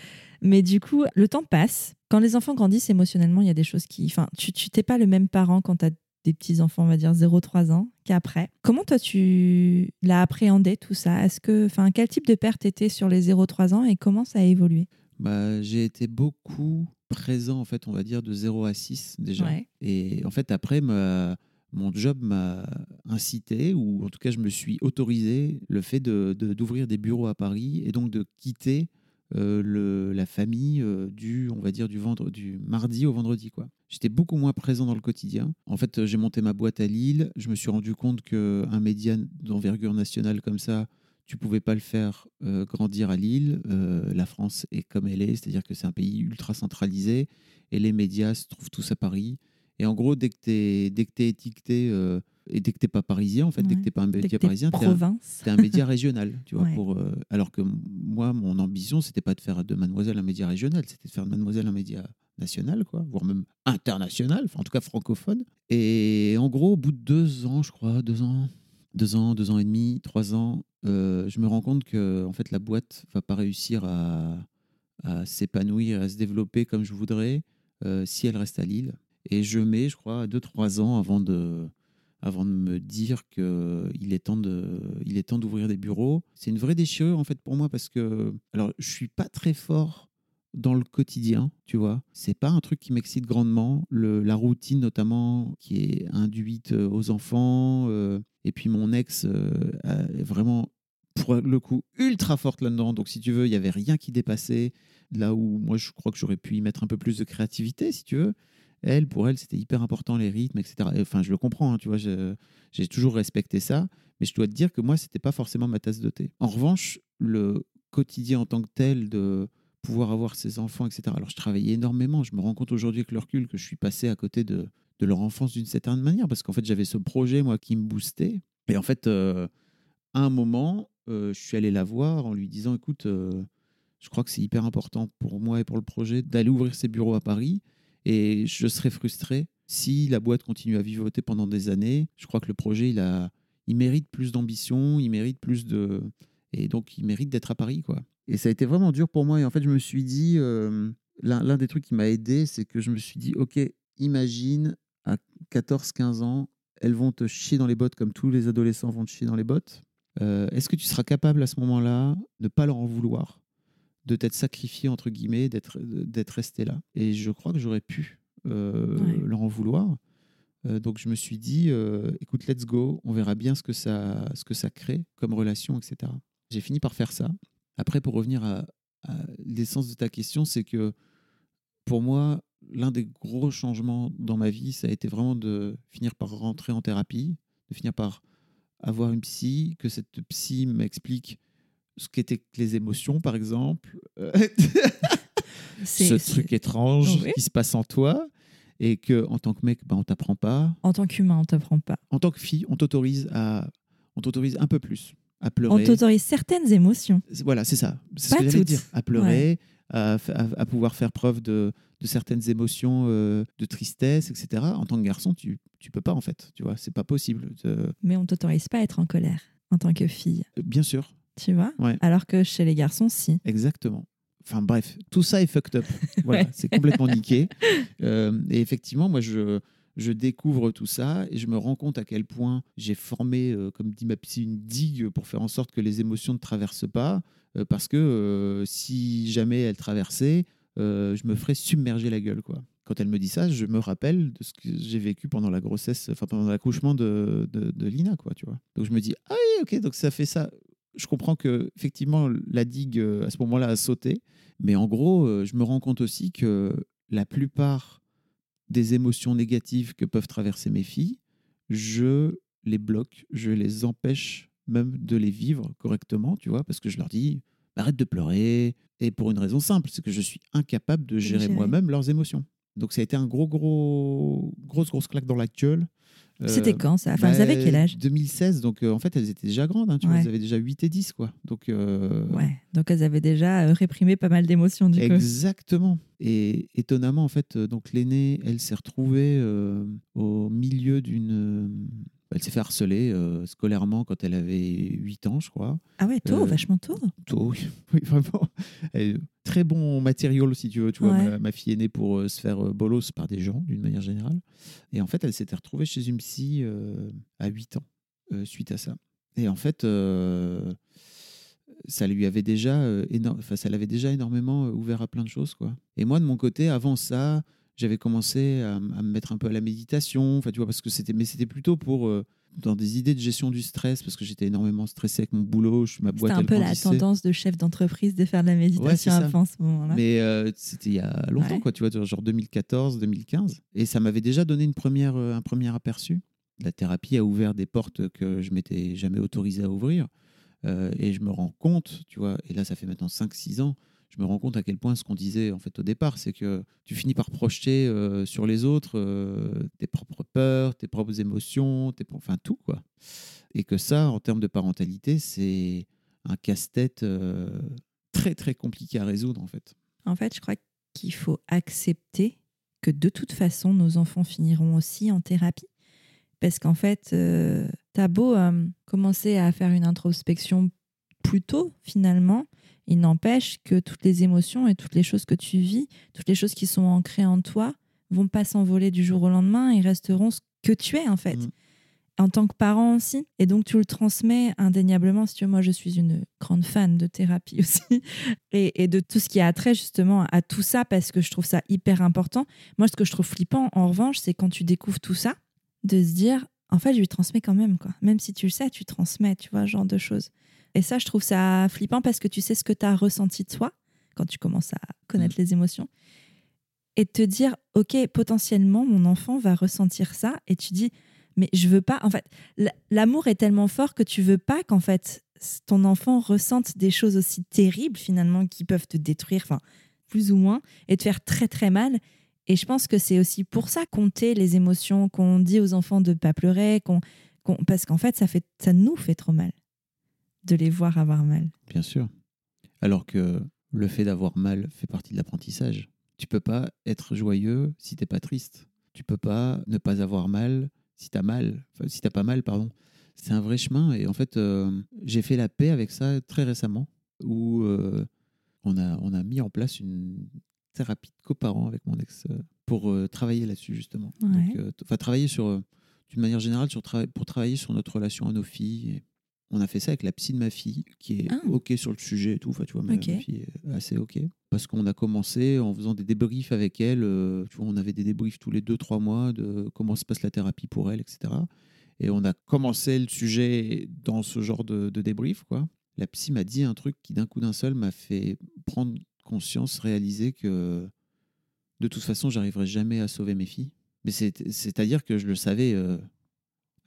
Speaker 1: mais du coup, le temps passe. Quand les enfants grandissent émotionnellement, il y a des choses qui. Enfin, tu t'es pas le même parent quand tu as des petits enfants, on va dire 0-3 ans, qu'après. Comment toi, tu l'as appréhendé tout ça? Est-ce que, enfin, quel type de père t'étais sur les 0-3 ans et comment ça a évolué?
Speaker 2: Bah, j'ai été beaucoup présent, en fait, on va dire, de 0 à 6 déjà.
Speaker 1: Ouais.
Speaker 2: Et en fait, après, ma- mon job m'a incité, ou en tout cas, je me suis autorisé le fait de- de- d'ouvrir des bureaux à Paris et donc de quitter euh, le, la famille euh, du, on va dire, du, vendre, du mardi au vendredi. quoi. J'étais beaucoup moins présent dans le quotidien. En fait, j'ai monté ma boîte à Lille. Je me suis rendu compte qu'un média d'envergure nationale comme ça, tu pouvais pas le faire euh, grandir à Lille. Euh, la France est comme elle est, c'est-à-dire que c'est un pays ultra centralisé et les médias se trouvent tous à Paris. Et en gros, dès que tu es, dès que t'es étiqueté euh, Et dès que t'es pas parisien, en fait, dès que t'es pas un média parisien, t'es un, un média régional, tu vois.
Speaker 1: Ouais.
Speaker 2: Pour, euh, alors que moi, mon ambition, c'était pas de faire de Mademoiselle un média régional, c'était de faire de Mademoiselle un média national, quoi, voire même international, enfin, en tout cas francophone. Et en gros, au bout de deux ans, je crois, deux ans, deux ans, deux ans et demi, trois ans, euh, je me rends compte que en fait, la boîte va pas réussir à, s'épanouir, à se développer comme je voudrais euh, si elle reste à Lille. Et je mets, je crois, deux, trois ans avant de, me dire qu'il est temps il est temps d'ouvrir des bureaux. C'est une vraie déchirure en fait pour moi parce que, alors, je suis pas très fort dans le quotidien, tu vois. C'est pas un truc qui m'excite grandement. La routine notamment qui est induite euh, aux enfants. Et puis mon ex euh, est vraiment, pour le coup, ultra forte là-dedans. Donc si tu veux, il y avait rien qui dépassait. Là où moi, je crois que j'aurais pu y mettre un peu plus de créativité, si tu veux. Elle, pour elle, c'était hyper important les rythmes, etc. Et, Enfin, je le comprends, hein, tu vois. J'ai toujours respecté ça, mais je dois te dire que moi, c'était pas forcément ma tasse de thé. En revanche, le quotidien en tant que tel de pouvoir avoir ses enfants, etc. Alors, je travaillais énormément. Je me rends compte aujourd'hui avec le recul que je suis passé à côté de, de leur enfance d'une certaine manière parce qu'en fait, j'avais ce projet, moi, qui me boostait. Et en fait, euh, à un moment, euh, je suis allé la voir en lui disant écoute, euh, je crois que c'est hyper important pour moi et pour le projet d'aller ouvrir ses bureaux à Paris. Et je serais frustré si la boîte continue à vivoter pendant des années. Je crois que le projet, il, a, il mérite plus d'ambition, il mérite plus de. Et donc, il mérite d'être à Paris, quoi. Et ça a été vraiment dur pour moi. Et en fait, je me suis dit, l'un des trucs qui m'a aidé, c'est que je me suis dit, OK, imagine à 14-15 ans, elles vont te chier dans les bottes comme tous les adolescents vont te chier dans les bottes. Euh, Est-ce que tu seras capable à ce moment-là de ne pas leur en vouloir, de t'être sacrifié, entre guillemets, d'être resté là? Et je crois que j'aurais pu euh,
Speaker 1: Ouais.
Speaker 2: leur en vouloir. Euh, donc je me suis dit, écoute, let's go, on verra bien ce que ça, ce que ça crée comme relation, etc. J'ai fini par faire ça. Après, pour revenir à, à l'essence de ta question, c'est que pour moi, l'un des gros changements dans ma vie, ça a été vraiment de finir par rentrer en thérapie, de finir par avoir une psy, que cette psy m'explique ce qu'étaient les émotions, par exemple, Euh, ce truc étrange
Speaker 1: Oui.
Speaker 2: qui se passe en toi, et que en tant que mec, ben, on t'apprend pas.
Speaker 1: En tant qu'humain, on t'apprend pas.
Speaker 2: En tant que fille, on t'autorise à, on t'autorise un peu plus à
Speaker 1: On
Speaker 2: pleurer.
Speaker 1: t'autorise certaines émotions.
Speaker 2: Voilà, c'est ça. C'est ce que j'allais dire. À pleurer, à, fa- à- à pouvoir faire preuve de, de certaines émotions, euh, de tristesse, etc. En tant que garçon, tu tu peux pas en fait. Tu vois, c'est pas possible. Euh,
Speaker 1: Mais on t'autorise pas à être en colère en tant que fille.
Speaker 2: bien sûr,
Speaker 1: Tu vois?
Speaker 2: Ouais.
Speaker 1: Alors que chez les garçons, si.
Speaker 2: exactement. Enfin bref, tout ça est fucked up. Voilà,
Speaker 1: Ouais.
Speaker 2: c'est complètement niqué. Euh, et effectivement, moi, je, je découvre tout ça et je me rends compte à quel point j'ai formé, euh, comme dit ma psy, une digue pour faire en sorte que les émotions ne traversent pas. euh, parce que euh, si jamais elles traversaient, euh, je me ferais submerger la gueule. Quoi. Quand elle me dit ça, je me rappelle de ce que j'ai vécu pendant la grossesse, enfin pendant l'accouchement de, de, Lina. Quoi, tu vois. Donc je me dis, ah oui, ok, donc ça fait ça. Je comprends que effectivement la digue euh, à ce moment-là a sauté, mais en gros, euh, je me rends compte aussi que la plupart des émotions négatives que peuvent traverser mes filles, je les bloque, je les empêche même de les vivre correctement, tu vois, parce que je leur dis arrête de pleurer, et pour une raison simple, c'est que je suis incapable de gérer
Speaker 1: gérer.
Speaker 2: moi-même leurs émotions. Donc ça a été un gros, gros, grosse, grosse claque dans la gueule. Euh,
Speaker 1: C'était quand ça? Enfin, vous avez quel âge?
Speaker 2: 2016, donc euh, en fait elles étaient déjà grandes, hein, tu vois, elles avaient déjà 8 et 10, quoi. Donc, euh,
Speaker 1: Ouais. Donc elles avaient déjà réprimé pas mal d'émotions du coup.
Speaker 2: Exactement. Et étonnamment, en fait, donc l'aînée, elle s'est retrouvée au milieu d'une. Elle s'est fait harceler euh, scolairement quand elle avait 8 ans, je crois.
Speaker 1: Ah ouais, tôt,
Speaker 2: Euh,
Speaker 1: vachement tôt.
Speaker 2: Tôt, oui, oui, vraiment. Très bon matériel, si tu veux. Tu vois,
Speaker 1: Ouais.
Speaker 2: ma, ma fille est née pour euh, se faire bolos par des gens, d'une manière générale. Et en fait, elle s'était retrouvée chez une psy à 8 ans, suite à ça. Et en fait, ça lui avait déjà, éno- enfin, ça l'avait déjà énormément ouvert à plein de choses, quoi. Et moi, de mon côté, avant ça, j'avais commencé à, à me mettre un peu à la méditation, enfin, tu vois, parce que c'était, mais c'était plutôt pour euh, dans des idées de gestion du stress, parce que j'étais énormément stressé avec mon boulot, je, ma boîte
Speaker 1: C'était un peu la tendance de chef d'entreprise de faire de la méditation
Speaker 2: ça.
Speaker 1: avant ce moment-là.
Speaker 2: Mais euh, c'était il y a longtemps,
Speaker 1: Ouais.
Speaker 2: quoi, tu vois, genre 2014, 2015. Et ça m'avait déjà donné une première, euh, un premier aperçu. La thérapie a ouvert des portes que je m'étais jamais autorisé à ouvrir. Et je me rends compte, tu vois, et là, ça fait maintenant 5-6 ans, je me rends compte à quel point ce qu'on disait en fait au départ, c'est que tu finis par projeter euh, sur les autres euh, tes propres peurs, tes propres émotions, tes, enfin tout quoi. Et que ça, en termes de parentalité, c'est un casse-tête euh, très très compliqué à résoudre en fait.
Speaker 1: En fait, je crois qu'il faut accepter que de toute façon, nos enfants finiront aussi en thérapie. Parce qu'en fait, t'as beau commencer à faire une introspection plus tôt, finalement, il n'empêche que toutes les émotions et toutes les choses que tu vis, toutes les choses qui sont ancrées en toi, vont pas s'envoler du jour au lendemain et resteront ce que tu es, en fait.
Speaker 2: Mhm.
Speaker 1: En tant que parent aussi. Et donc, tu le transmets indéniablement. Si tu veux, moi, je suis une grande fan de thérapie aussi. Et, et de tout ce qui a trait justement à tout ça, parce que je trouve ça hyper important. Moi, ce que je trouve flippant, en revanche, c'est quand tu découvres tout ça, de se dire, en fait, je lui transmets quand même, quoi. Même si tu le sais, tu transmets, tu vois, ce genre de choses. Et ça, je trouve ça flippant parce que tu sais ce que tu as ressenti toi quand tu commences à connaître les émotions. Et te dire, OK, potentiellement, mon enfant va ressentir ça. Et tu dis, mais je veux pas. En fait, l'amour est tellement fort que tu veux pas qu'en fait, ton enfant ressente des choses aussi terribles, finalement, qui peuvent te détruire, enfin, plus ou moins, et te faire très, très mal. Et je pense que c'est aussi pour ça qu'on tait les émotions, qu'on dit aux enfants de pas pleurer, qu'on, qu'on- parce qu'en fait, ça, fait, ça nous fait trop mal de les voir avoir mal.
Speaker 2: Bien sûr. Alors que le fait d'avoir mal fait partie de l'apprentissage. Tu peux pas être joyeux si t'es pas triste. Tu peux pas ne pas avoir mal si t'as mal. Enfin, si t'as pas mal, pardon. C'est un vrai chemin. Et en fait, euh, j'ai fait la paix avec ça très récemment, où euh, on, a, on a mis en place une thérapie de coparents avec mon ex euh, pour euh, travailler là-dessus, justement.
Speaker 1: Ouais.
Speaker 2: Donc, travailler sur, d'une manière générale, sur tra- pour travailler sur notre relation à nos filles. Et on a fait ça avec la psy de ma fille, qui est
Speaker 1: Ah.
Speaker 2: OK sur le sujet et tout. Enfin, tu vois, ma,
Speaker 1: Ok.
Speaker 2: ma fille est assez OK. Parce qu'on a commencé en faisant des débriefs avec elle. euh, tu vois, on avait des débriefs tous les deux, trois mois de comment se passe la thérapie pour elle, etc. Et on a commencé le sujet dans ce genre de, de débrief, quoi. La psy m'a dit un truc qui, d'un coup d'un seul, m'a fait prendre conscience, réaliser que de toute façon, j'arriverai jamais à sauver mes filles. Mais c'est- c'est-à-dire que je le savais euh,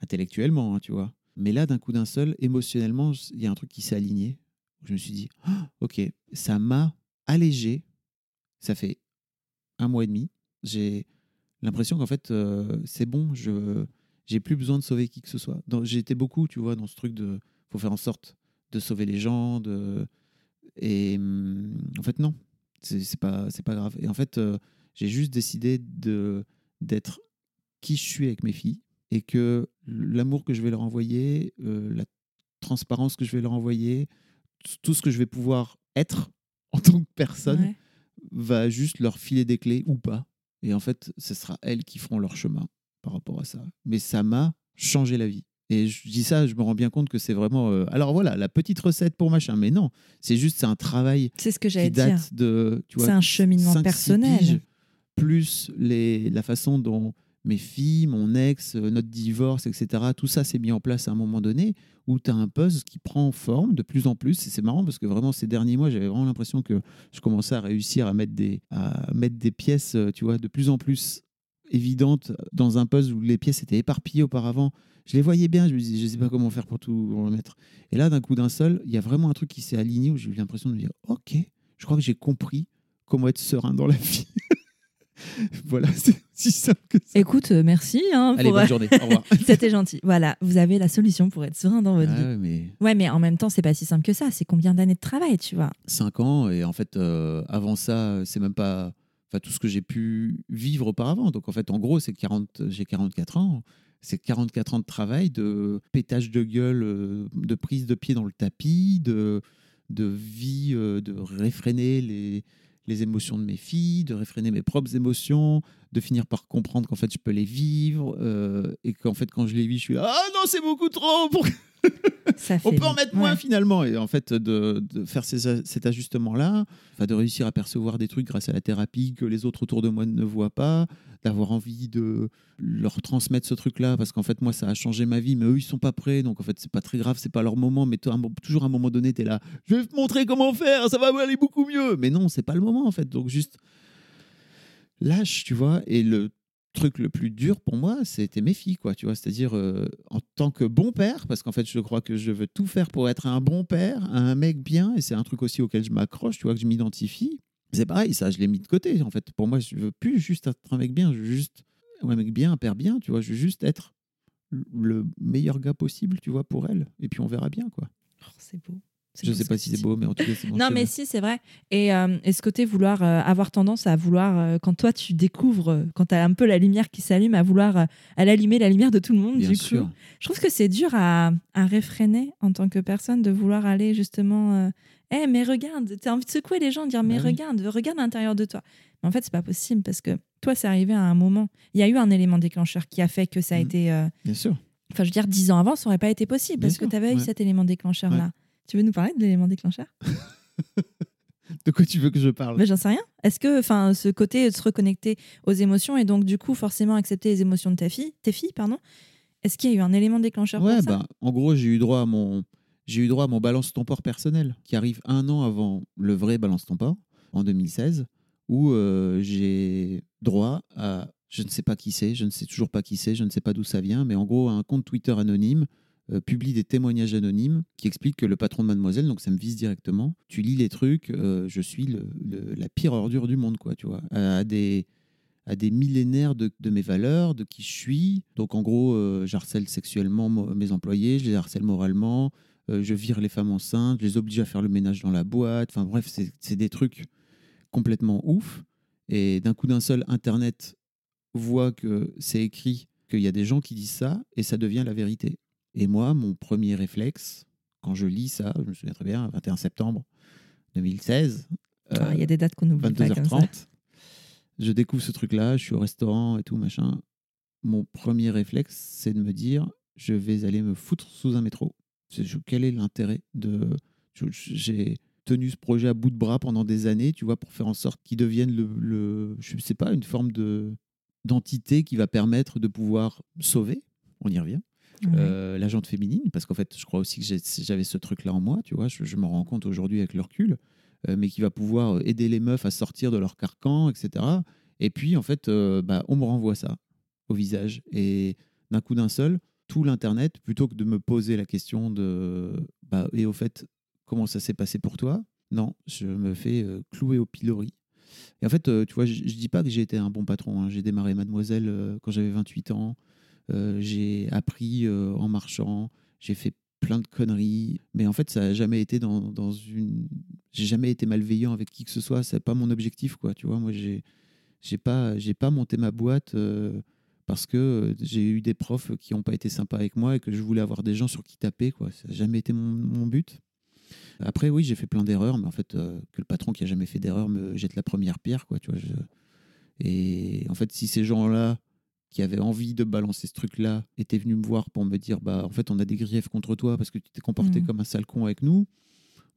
Speaker 2: intellectuellement, hein, tu vois. Mais là, d'un coup d'un seul, émotionnellement, il y a un truc qui s'est aligné. Je me suis dit, Ah, ok, ça m'a allégé. Ça fait un mois et demi. J'ai l'impression qu'en fait, euh, c'est bon, je j'ai plus besoin de sauver qui que ce soit. Été beaucoup, tu vois, dans ce truc de faut faire en sorte de sauver les gens. De... Et hum, en fait, non, c'est pas, pas grave. Et en fait, euh, j'ai juste décidé d'être qui je suis avec mes filles et que l'amour que je vais leur envoyer, euh, la transparence que je vais leur envoyer, tout ce que je vais pouvoir être en tant que personne
Speaker 1: Ouais.
Speaker 2: va juste leur filer des clés ou pas. Et en fait, ce sera elles qui feront leur chemin par rapport à ça. Mais ça m'a changé la vie. Et je dis ça, je me rends bien compte que c'est vraiment. euh, alors voilà, la petite recette pour machin. Mais non, c'est juste c'est un travail
Speaker 1: C'est ce que j'allais dire.
Speaker 2: date de.
Speaker 1: C'est un cheminement
Speaker 2: 5-6
Speaker 1: personnel.
Speaker 2: piges, plus les, la façon dont mes filles, mon ex, euh, notre divorce, etc., tout ça s'est mis en place à un moment donné où tu as un puzzle qui prend forme de plus en plus. Et c'est marrant parce que vraiment, ces derniers mois, j'avais vraiment l'impression que je commençais à réussir à mettre des, pièces, euh, tu vois, de plus en plus évidentes dans un puzzle où les pièces étaient éparpillées auparavant. Je les voyais bien, je me disais, je sais pas comment faire pour tout remettre. Et là, d'un coup d'un seul, il y a vraiment un truc qui s'est aligné où j'ai eu l'impression de me dire, OK, je crois que j'ai compris comment être serein dans la vie. voilà, c'est aussi simple que ça.
Speaker 1: Écoute, euh, merci. hein,
Speaker 2: Allez,
Speaker 1: pour-
Speaker 2: bonne journée. Au revoir.
Speaker 1: C'était gentil. Voilà, vous avez la solution pour être serein dans votre
Speaker 2: Ah
Speaker 1: vie.
Speaker 2: ouais, mais
Speaker 1: Ouais, mais en même temps, c'est pas si simple que ça. C'est combien d'années de travail, tu vois?
Speaker 2: 5 ans, et en fait, euh, avant ça, c'est même pas enfin, tout ce que j'ai pu vivre auparavant. Donc, en fait, en gros, c'est 40, j'ai 44 ans. C'est 44 ans de travail, de pétage de gueule, euh, de prise de pied dans le tapis, de, de vie, euh, de réfréner les, les émotions de mes filles, de réfréner mes propres émotions, de finir par comprendre qu'en fait, je peux les vivre, euh, et qu'en fait, quand je les vis, je suis là, ah non, c'est beaucoup trop pour
Speaker 1: Ça
Speaker 2: on peut en mettre moins
Speaker 1: ouais.
Speaker 2: finalement. Et en fait, de, de faire ces- cet ajustement-là, de réussir à percevoir des trucs grâce à la thérapie que les autres autour de moi ne voient pas, d'avoir envie de leur transmettre ce truc-là, parce qu'en fait, moi, ça a changé ma vie, mais eux, ils sont pas prêts. Donc, en fait, c'est pas très grave, c'est pas leur moment. Mais toujours à un moment donné, tu es là, je vais te montrer comment faire, ça va aller beaucoup mieux. Mais non, c'est pas le moment, en fait. Donc, juste lâche, tu vois. Et le truc le plus dur pour moi, c'était mes filles, quoi, tu vois. C'est-à-dire, euh, en tant que bon père, parce qu'en fait, je crois que je veux tout faire pour être un bon père, un mec bien, et c'est un truc aussi auquel je m'accroche, tu vois, que je m'identifie. C'est pareil, ça, je l'ai mis de côté, en fait. Pour moi, je veux plus juste être un mec bien, juste, un mec bien, un père bien, tu vois, je veux juste être le meilleur gars possible, tu vois, pour elle, et puis on verra bien, quoi.
Speaker 1: Oh, c'est beau.
Speaker 2: Je sais pas si c'est beau, mais en tout cas, c'est.
Speaker 1: Non, mais si, c'est vrai. Et, euh, et, ce côté vouloir euh, avoir tendance à vouloir, euh, quand toi tu découvres, quand tu as un peu la lumière qui s'allume, à vouloir à l'allumer la lumière de tout le monde,
Speaker 2: Bien
Speaker 1: du
Speaker 2: sûr.
Speaker 1: coup. Je trouve que c'est dur à, à, réfréner en tant que personne de vouloir aller justement. Eh, mais regarde, tu as envie de secouer les gens, de dire, mais
Speaker 2: Bah oui.
Speaker 1: regarde, regarde à l'intérieur de toi. Mais en fait, c'est pas possible parce que toi, c'est arrivé à un moment. Il y a eu un élément déclencheur qui a fait que ça a
Speaker 2: Mhm.
Speaker 1: été.
Speaker 2: Bien sûr.
Speaker 1: Enfin, je veux dire, dix ans avant, ça aurait pas été possible
Speaker 2: Bien
Speaker 1: parce que tu avais eu cet élément déclencheur-là. Tu veux nous parler de l'élément déclencheur?
Speaker 2: De quoi tu veux que je parle?
Speaker 1: J'en sais rien. Est-ce que, enfin, ce côté de se reconnecter aux émotions et donc du coup forcément accepter les émotions de ta fille, tes filles, pardon. Est-ce qu'il y a eu un élément déclencheur
Speaker 2: Ouais,
Speaker 1: pour ça?
Speaker 2: bah, en gros, j'ai eu droit à mon, j'ai eu droit à mon balance ton port personnel, qui arrive un an avant le vrai balance ton port, en 2016, où euh, j'ai droit à, je ne sais pas qui c'est, je ne sais toujours pas qui c'est, je ne sais pas d'où ça vient, mais en gros, un compte Twitter anonyme euh, publie des témoignages anonymes qui expliquent que le patron de Mademoiselle, donc ça me vise directement, tu lis les trucs, euh, je suis la pire ordure du monde, quoi, tu vois, à, des à des millénaires de, mes valeurs, de qui je suis. Donc en gros, euh, j'harcèle sexuellement mes employés, je les harcèle moralement, euh, je vire les femmes enceintes, je les oblige à faire le ménage dans la boîte. Enfin bref, c'est des trucs complètement ouf. Et d'un coup d'un seul, Internet voit que c'est écrit, qu'il y a des gens qui disent ça, et ça devient la vérité. Et moi, mon premier réflexe, quand je lis ça, je me souviens très bien, 21 septembre 2016,
Speaker 1: Ah, Il y a des dates qu'on oublie pas comme ça.
Speaker 2: 22h30. Je découvre ce truc-là, je suis au restaurant et tout, machin. Mon premier réflexe, c'est de me dire, je vais aller me foutre sous un métro. Quel est l'intérêt de... J'ai tenu ce projet à bout de bras pendant des années, tu vois, pour faire en sorte qu'il devienne le, le- je sais pas, une forme de d'entité qui va permettre de pouvoir sauver. On y revient. Euh, jante féminine, parce qu'en fait, je crois aussi que j'avais ce truc-là en moi, tu vois, je, je m'en rends compte aujourd'hui avec le recul, euh, mais qui va pouvoir aider les meufs à sortir de leur carcan, etc. Et puis, en fait, euh, bah, on me renvoie ça au visage. Et d'un coup d'un seul, tout l'Internet, plutôt que de me poser la question de, bah, et au fait, comment ça s'est passé pour toi? Non, je me fais euh, clouer au pilori. Et en fait, euh, tu vois, je, je dis pas que j'ai été un bon patron. hein. J'ai démarré Mademoiselle euh, quand j'avais 28 ans. Euh, j'ai appris euh, en marchant, j'ai fait plein de conneries, mais en fait, ça n'a jamais été dans, une. J'ai jamais été malveillant avec qui que ce soit, c'est pas mon objectif, quoi. Tu vois, moi, j'ai j'ai pas, pas monté ma boîte euh, parce que j'ai eu des profs qui n'ont pas été sympas avec moi et que je voulais avoir des gens sur qui taper, quoi. Ça n'a jamais été mon, but. Après, oui, j'ai fait plein d'erreurs, mais en fait, que le patron qui a jamais fait d'erreur me jette la première pierre, quoi. Tu vois, Et en fait, si ces gens-là qui avaient envie de balancer ce truc-là étaient venus me voir pour me dire bah en fait on a des griefs contre toi parce que tu t'es comporté
Speaker 1: Mhm.
Speaker 2: comme un sale con avec nous.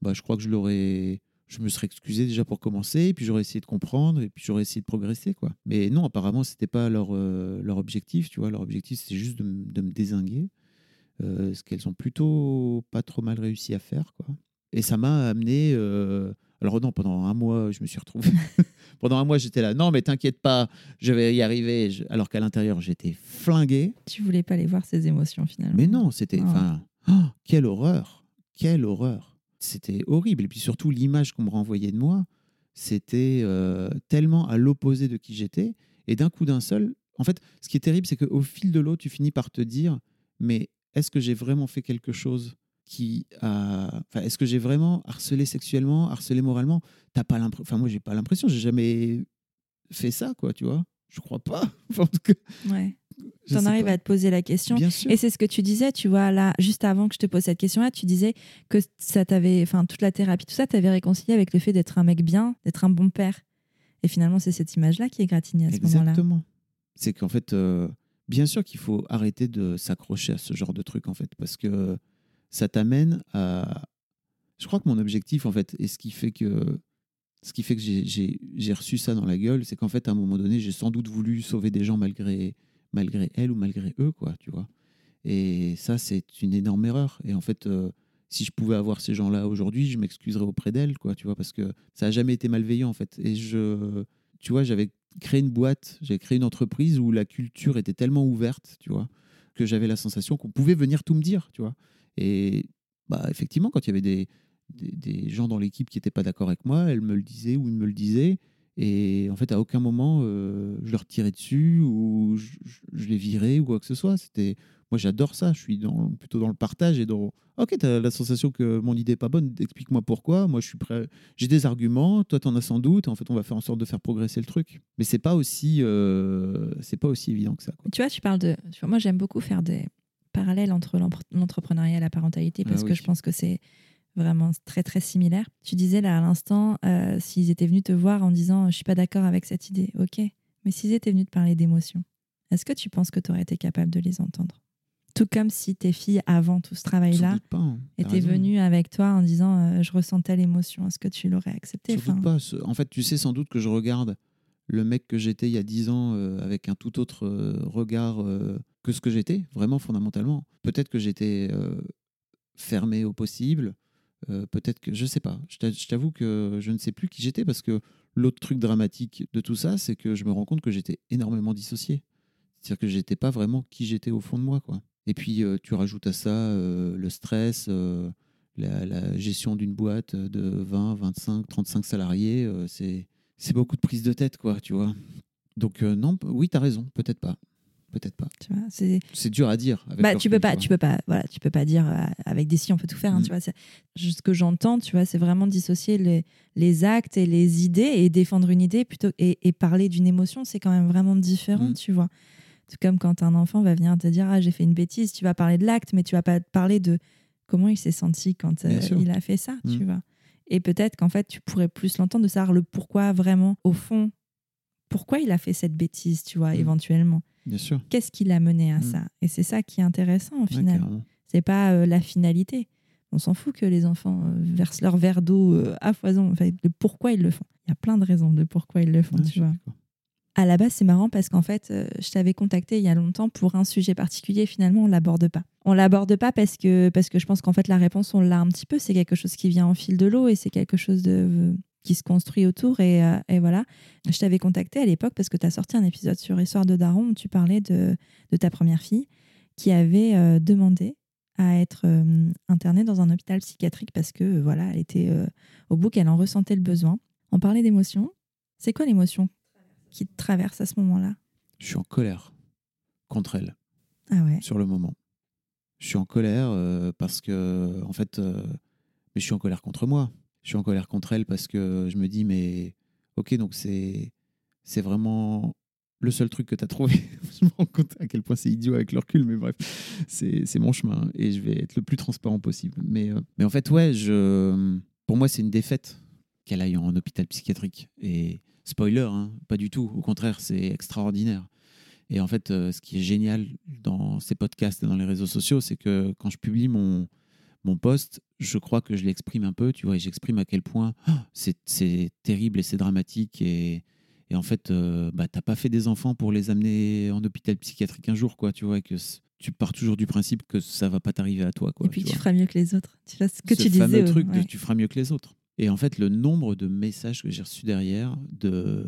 Speaker 2: Bah je crois que je l'aurais je me serais excusé déjà pour commencer puis j'aurais essayé de comprendre et puis j'aurais essayé de progresser quoi. Mais non apparemment c'était pas leur euh, leur objectif tu vois. Leur objectif c'était juste de, me- de me désinguer euh, ce qu'elles ont plutôt pas trop mal réussi à faire quoi. Et ça m'a amené euh, alors non pendant un mois je me suis retrouvé pendant un mois j'étais là non mais t'inquiète pas je vais y arriver Je- alors qu'à l'intérieur j'étais flingué
Speaker 1: Tu voulais pas les voir ces émotions finalement.
Speaker 2: mais non, c'était. Enfin, oh, quelle horreur Quelle horreur C'était horrible. Et puis surtout, l'image qu'on me renvoyait de moi, c'était euh, tellement à l'opposé de qui j'étais. Et d'un coup d'un seul, en fait, ce qui est terrible, c'est qu'au fil de l'eau, tu finis par te dire mais est-ce que j'ai vraiment fait quelque chose qui a. Enfin, est-ce que j'ai vraiment harcelé sexuellement, harcelé moralement? T'as pas l'impression. Enfin, moi, j'ai pas l'impression. J'ai jamais fait ça, quoi, tu vois? Je crois pas. Enfin, en tout cas,
Speaker 1: Ouais. T'en arrives
Speaker 2: pas.
Speaker 1: à te poser la question.
Speaker 2: Bien sûr.
Speaker 1: Et c'est ce que tu disais, tu vois, là, juste avant que je te pose cette question-là, tu disais que ça t'avait, enfin, toute la thérapie, tout ça, t'avais réconcilié avec le fait d'être un mec bien, d'être un bon père. Et finalement, c'est cette image-là qui est gratignée à ce moment-là.
Speaker 2: Exactement. C'est qu'en fait, euh, bien sûr qu'il faut arrêter de s'accrocher à ce genre de truc, en fait, parce que ça t'amène à. Je crois que mon objectif, en fait, et ce qui fait que. Ce qui fait que j'ai- j'ai j'ai reçu ça dans la gueule, c'est qu'en fait, à un moment donné, j'ai sans doute voulu sauver des gens malgré, malgré elles ou malgré eux, quoi, tu vois. Et ça, c'est une énorme erreur. Et en fait, euh, si je pouvais avoir ces gens-là aujourd'hui, je m'excuserais auprès d'elles, quoi, tu vois, parce que ça n'a jamais été malveillant, en fait. Et je, tu vois, j'avais créé une boîte, j'avais créé une entreprise où la culture était tellement ouverte, tu vois, que j'avais la sensation qu'on pouvait venir tout me dire, tu vois. Et bah, effectivement, quand il y avait des, des, gens dans l'équipe qui n'étaient pas d'accord avec moi, elles me le disaient ou ils me le disaient. Et en fait, à aucun moment, euh, je leur tirais dessus ou je, les virais ou quoi que ce soit. C'était, moi, j'adore ça. Je suis dans, plutôt dans le partage et dans. Ok, tu as la sensation que mon idée est pas bonne. Explique-moi pourquoi. Moi, je suis prêt. J'ai des arguments. Toi, tu en as sans doute. En fait, on va faire en sorte de faire progresser le truc. Mais c'est pas aussi, euh, c'est pas aussi évident que ça.
Speaker 1: Tu vois, tu parles de. moi, j'aime beaucoup faire des parallèles entre l'entrepreneuriat et la parentalité parce
Speaker 2: Ah
Speaker 1: que je pense que c'est vraiment très, très similaire. Tu disais là à l'instant, euh, s'ils étaient venus te voir en disant Je suis pas d'accord avec cette idée, ok. Mais s'ils étaient venus te parler d'émotions, est-ce que tu penses que tu aurais été capable de les entendre? Tout comme si tes filles, avant tout ce travail-là,
Speaker 2: hein.
Speaker 1: Étaient venues avec toi en disant euh, Je ressens telle émotion, est-ce que tu l'aurais accepté Enfin,
Speaker 2: pas. En fait, tu sais sans doute que je regarde le mec que j'étais il y a 10 ans euh, avec un tout autre regard que ce que j'étais, vraiment fondamentalement. Peut-être que j'étais euh, fermé au possible. euh, Peut-être que je sais pas. Je t'a- je t'avoue que je ne sais plus qui j'étais parce que l'autre truc dramatique de tout ça, c'est que je me rends compte que j'étais énormément dissocié. C'est-à-dire que j'étais pas vraiment qui j'étais au fond de moi, quoi. Et puis euh, tu rajoutes à ça le stress, la, gestion d'une boîte de 20, 25, 35 salariés, c'est beaucoup de prise de tête, quoi, tu vois. Donc non, oui, tu as raison, peut-être pas. Peut-être pas.
Speaker 1: tu vois, c'est.
Speaker 2: C'est dur à dire. avec
Speaker 1: Bah, tu peux pas, tu peux pas, voilà, tu peux pas dire euh, avec des si on peut tout faire. hein,
Speaker 2: Mm.
Speaker 1: tu vois, c'est- ce que j'entends, tu vois, c'est vraiment dissocier les, les actes et les idées et défendre une idée plutôt et, et parler d'une émotion, c'est quand même vraiment différent,
Speaker 2: Mm.
Speaker 1: tu vois. Tout comme quand un enfant va venir te dire ah j'ai fait une bêtise, tu vas parler de l'acte, mais tu vas pas parler de comment il s'est senti quand euh, il a fait ça, tu
Speaker 2: Mm.
Speaker 1: vois. Et peut-être qu'en fait tu pourrais plus l'entendre de savoir le pourquoi vraiment au fond, pourquoi il a fait cette bêtise, tu vois,
Speaker 2: Mm.
Speaker 1: éventuellement.
Speaker 2: Bien sûr.
Speaker 1: Qu'est-ce qui l'a mené à
Speaker 2: Mm.
Speaker 1: ça? Et c'est ça qui est intéressant au
Speaker 2: Ouais,
Speaker 1: final.
Speaker 2: carrément.
Speaker 1: c'est pas euh, la finalité. On s'en fout que les enfants euh, versent leur verre d'eau euh, à foison. Enfin, de pourquoi ils le font. Il y a plein de raisons de pourquoi ils le font,
Speaker 2: Ouais,
Speaker 1: tu vois. À la base, c'est marrant parce qu'en fait, je t'avais contacté il y a longtemps pour un sujet particulier. Finalement, on l'aborde pas. On l'aborde pas parce que parce que je pense qu'en fait la réponse on l'a un petit peu. C'est quelque chose qui vient en fil de l'eau et c'est quelque chose de qui se construit autour et, euh, et voilà. Je t'avais contacté à l'époque parce que tu as sorti un épisode sur Histoire de Daron où tu parlais de, de ta première fille qui avait euh, demandé à être euh, internée dans un hôpital psychiatrique parce que voilà, elle était au bout qu'elle en ressentait le besoin. On parlait d'émotion. C'est quoi l'émotion qui te traverse à ce moment-là?
Speaker 2: Je suis en colère contre elle
Speaker 1: Ah ouais.
Speaker 2: sur le moment. Je suis en colère parce que, en fait, mais je suis en colère contre moi. Je suis en colère contre elle parce que je me dis, mais ok, donc c'est vraiment le seul truc que tu as trouvé. je me rends compte à quel point c'est idiot avec le recul, mais bref, c'est c'est mon chemin et je vais être le plus transparent possible. Mais, euh, mais en fait, ouais, je, pour moi, c'est une défaite qu'elle aille en hôpital psychiatrique. Et spoiler, hein, pas du tout. Au contraire, c'est extraordinaire. Et en fait, euh, ce qui est génial dans ces podcasts et dans les réseaux sociaux, c'est que quand je publie mon, mon post, je crois que je l'exprime un peu, tu vois, et j'exprime à quel point ah, c'est terrible et c'est dramatique. Et, et en fait, euh, bah, t'as pas fait des enfants pour les amener en hôpital psychiatrique un jour, quoi, tu vois, et que tu pars toujours du principe que ça va pas t'arriver à toi, quoi.
Speaker 1: et puis tu,
Speaker 2: vois.
Speaker 1: feras mieux que les autres. Tu vois ce que
Speaker 2: Ce
Speaker 1: tu
Speaker 2: fameux
Speaker 1: disais.
Speaker 2: truc de
Speaker 1: ouais.
Speaker 2: tu feras mieux que les autres. Et en fait, le nombre de messages que j'ai reçus derrière de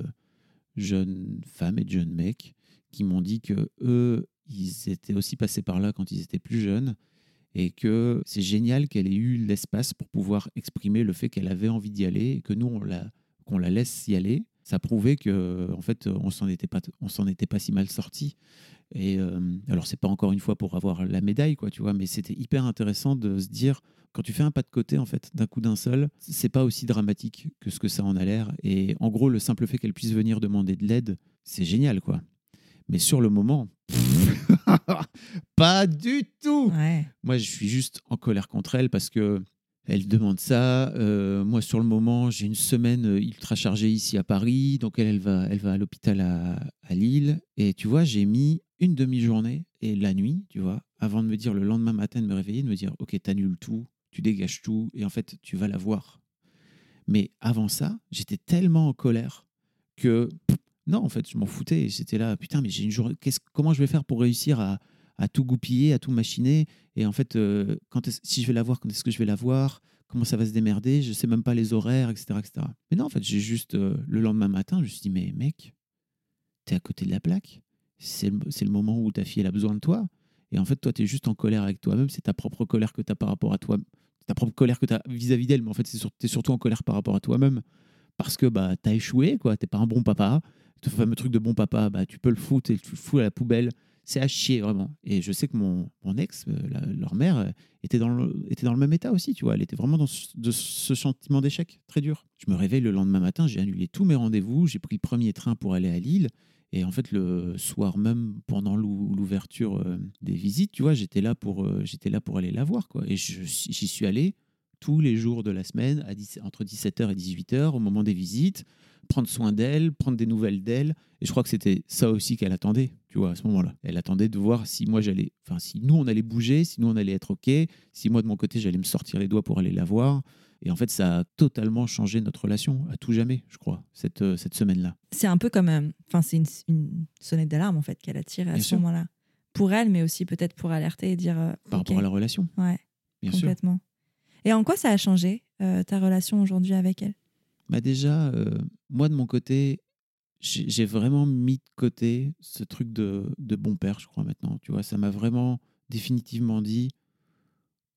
Speaker 2: jeunes femmes et de jeunes mecs qui m'ont dit que eux, ils étaient aussi passés par là quand ils étaient plus jeunes et que c'est génial qu'elle ait eu l'espace pour pouvoir exprimer le fait qu'elle avait envie d'y aller et que nous on la qu'on la laisse y aller. Ça prouvait que en fait on s'en était pas on s'en était pas si mal sorti. Et euh, alors c'est pas encore une fois pour avoir la médaille quoi, tu vois, mais c'était hyper intéressant de se dire quand tu fais un pas de côté en fait d'un coup d'un seul, c'est pas aussi dramatique que ce que ça en a l'air. Et en gros le simple fait qu'elle puisse venir demander de l'aide, c'est génial quoi. Mais sur le moment, pas du tout.
Speaker 1: Ouais.
Speaker 2: Moi, je suis juste en colère contre elle parce que elle demande ça. Euh, moi, sur le moment, j'ai une semaine euh, ultra chargée ici à Paris. Donc, elle, elle va, elle va à l'hôpital à, à Lille. Et tu vois, j'ai mis une demi-journée et la nuit, tu vois, avant de me dire le lendemain matin, de me réveiller, de me dire Ok, t'annules tout, tu dégages tout. Et en fait, tu vas la voir. Mais avant ça, j'étais tellement en colère que pff, non, en fait, je m'en foutais. J'étais là, putain, mais j'ai une journée. Comment je vais faire pour réussir à, tout goupiller, à tout machiner? Et en fait, euh, quand si je vais la voir, quand est-ce que je vais la voir? Comment ça va se démerder, je sais même pas les horaires, etc. etc. Mais non, en fait, j'ai juste, euh, le lendemain matin, je me suis dit, mais mec, t'es à côté de la plaque. C'est le, le moment où ta fille, a besoin de toi. Et en fait, toi, tu es juste en colère avec toi-même. C'est ta propre colère que tu as par rapport à toi. Ta propre colère que tu as vis-à-vis d'elle. Mais en fait, tu es surtout en colère par rapport à toi-même. Parce que bah, tu as échoué, quoi. Tu pas un bon papa. Ce fameux truc de bon papa, bah, tu peux le foutre et tu le fous à la poubelle. C'est à chier, vraiment. Et je sais que mon, mon ex, euh, leur mère, euh, était dans, le, était dans le même état aussi, tu vois. Elle était vraiment dans ce, de ce sentiment d'échec très dur. Je me réveille le lendemain matin, j'ai annulé tous mes rendez-vous, j'ai pris le premier train pour aller à Lille. Et en fait, le soir même, pendant l'ou- l'ouverture euh, des visites, tu vois, j'étais là pour, là pour aller la voir, quoi. Et j'y suis allé tous les jours de la semaine, à 10 entre 17h et 18h, au moment des visites, prendre soin d'elle, prendre des nouvelles d'elle. Et je crois que c'était ça aussi qu'elle attendait, tu vois, à ce moment-là. Elle attendait de voir si moi j'allais, enfin, si nous on allait bouger, si nous on allait être OK, si moi de mon côté j'allais me sortir les doigts pour aller la voir. Et en fait, ça a totalement changé notre relation, à tout jamais, je crois, cette, euh, cette semaine-là.
Speaker 1: C'est un peu comme. euh, Enfin, c'est une, une sonnette d'alarme, en fait, qu'elle a tirée à
Speaker 2: Bien
Speaker 1: ce moment-là. Pour elle, mais aussi peut-être pour alerter et dire. euh,
Speaker 2: Par rapport à la relation,
Speaker 1: Ouais,
Speaker 2: bien sûr.
Speaker 1: Et en quoi ça a changé, euh, ta relation aujourd'hui avec elle?
Speaker 2: Bah déjà, euh, moi de mon côté, j'ai j'ai vraiment mis de côté ce truc de, de bon père, je crois maintenant. Tu vois, ça m'a vraiment définitivement dit,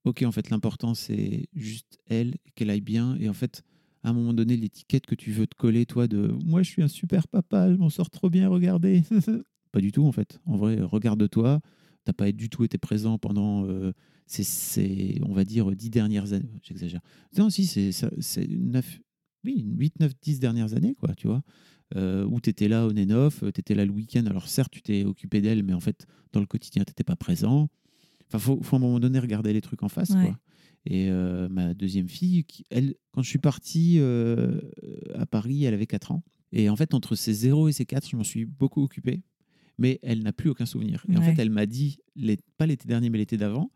Speaker 2: ok, en fait, l'important c'est juste elle, qu'elle aille bien. Et en fait, à un moment donné, l'étiquette que tu veux te coller, toi, de moi je suis un super papa, je m'en sors trop bien, regardez. pas du tout, en fait. En vrai, regarde-toi. T'as pas du tout été présent pendant euh, ces, ces, on va dire, dix dernières années. J'exagère. Non, si, c'est neuf, oui, 8, 9, 10 dernières années, quoi, tu vois. Euh, où tu étais là au Nénof, tu étais là le week-end. Alors, certes, tu t'es occupé d'elle, mais en fait, dans le quotidien, tu n'étais pas présent. Enfin, faut, faut à un moment donné regarder les trucs en face,
Speaker 1: Ouais.
Speaker 2: quoi. Et euh, ma deuxième fille, elle, quand je suis parti euh, à Paris, elle avait 4 ans. Et en fait, entre ses 0 et ses 4, je m'en suis beaucoup occupé. Mais elle n'a plus aucun souvenir. Et en fait, elle m'a dit, les, pas l'été dernier, mais l'été d'avant,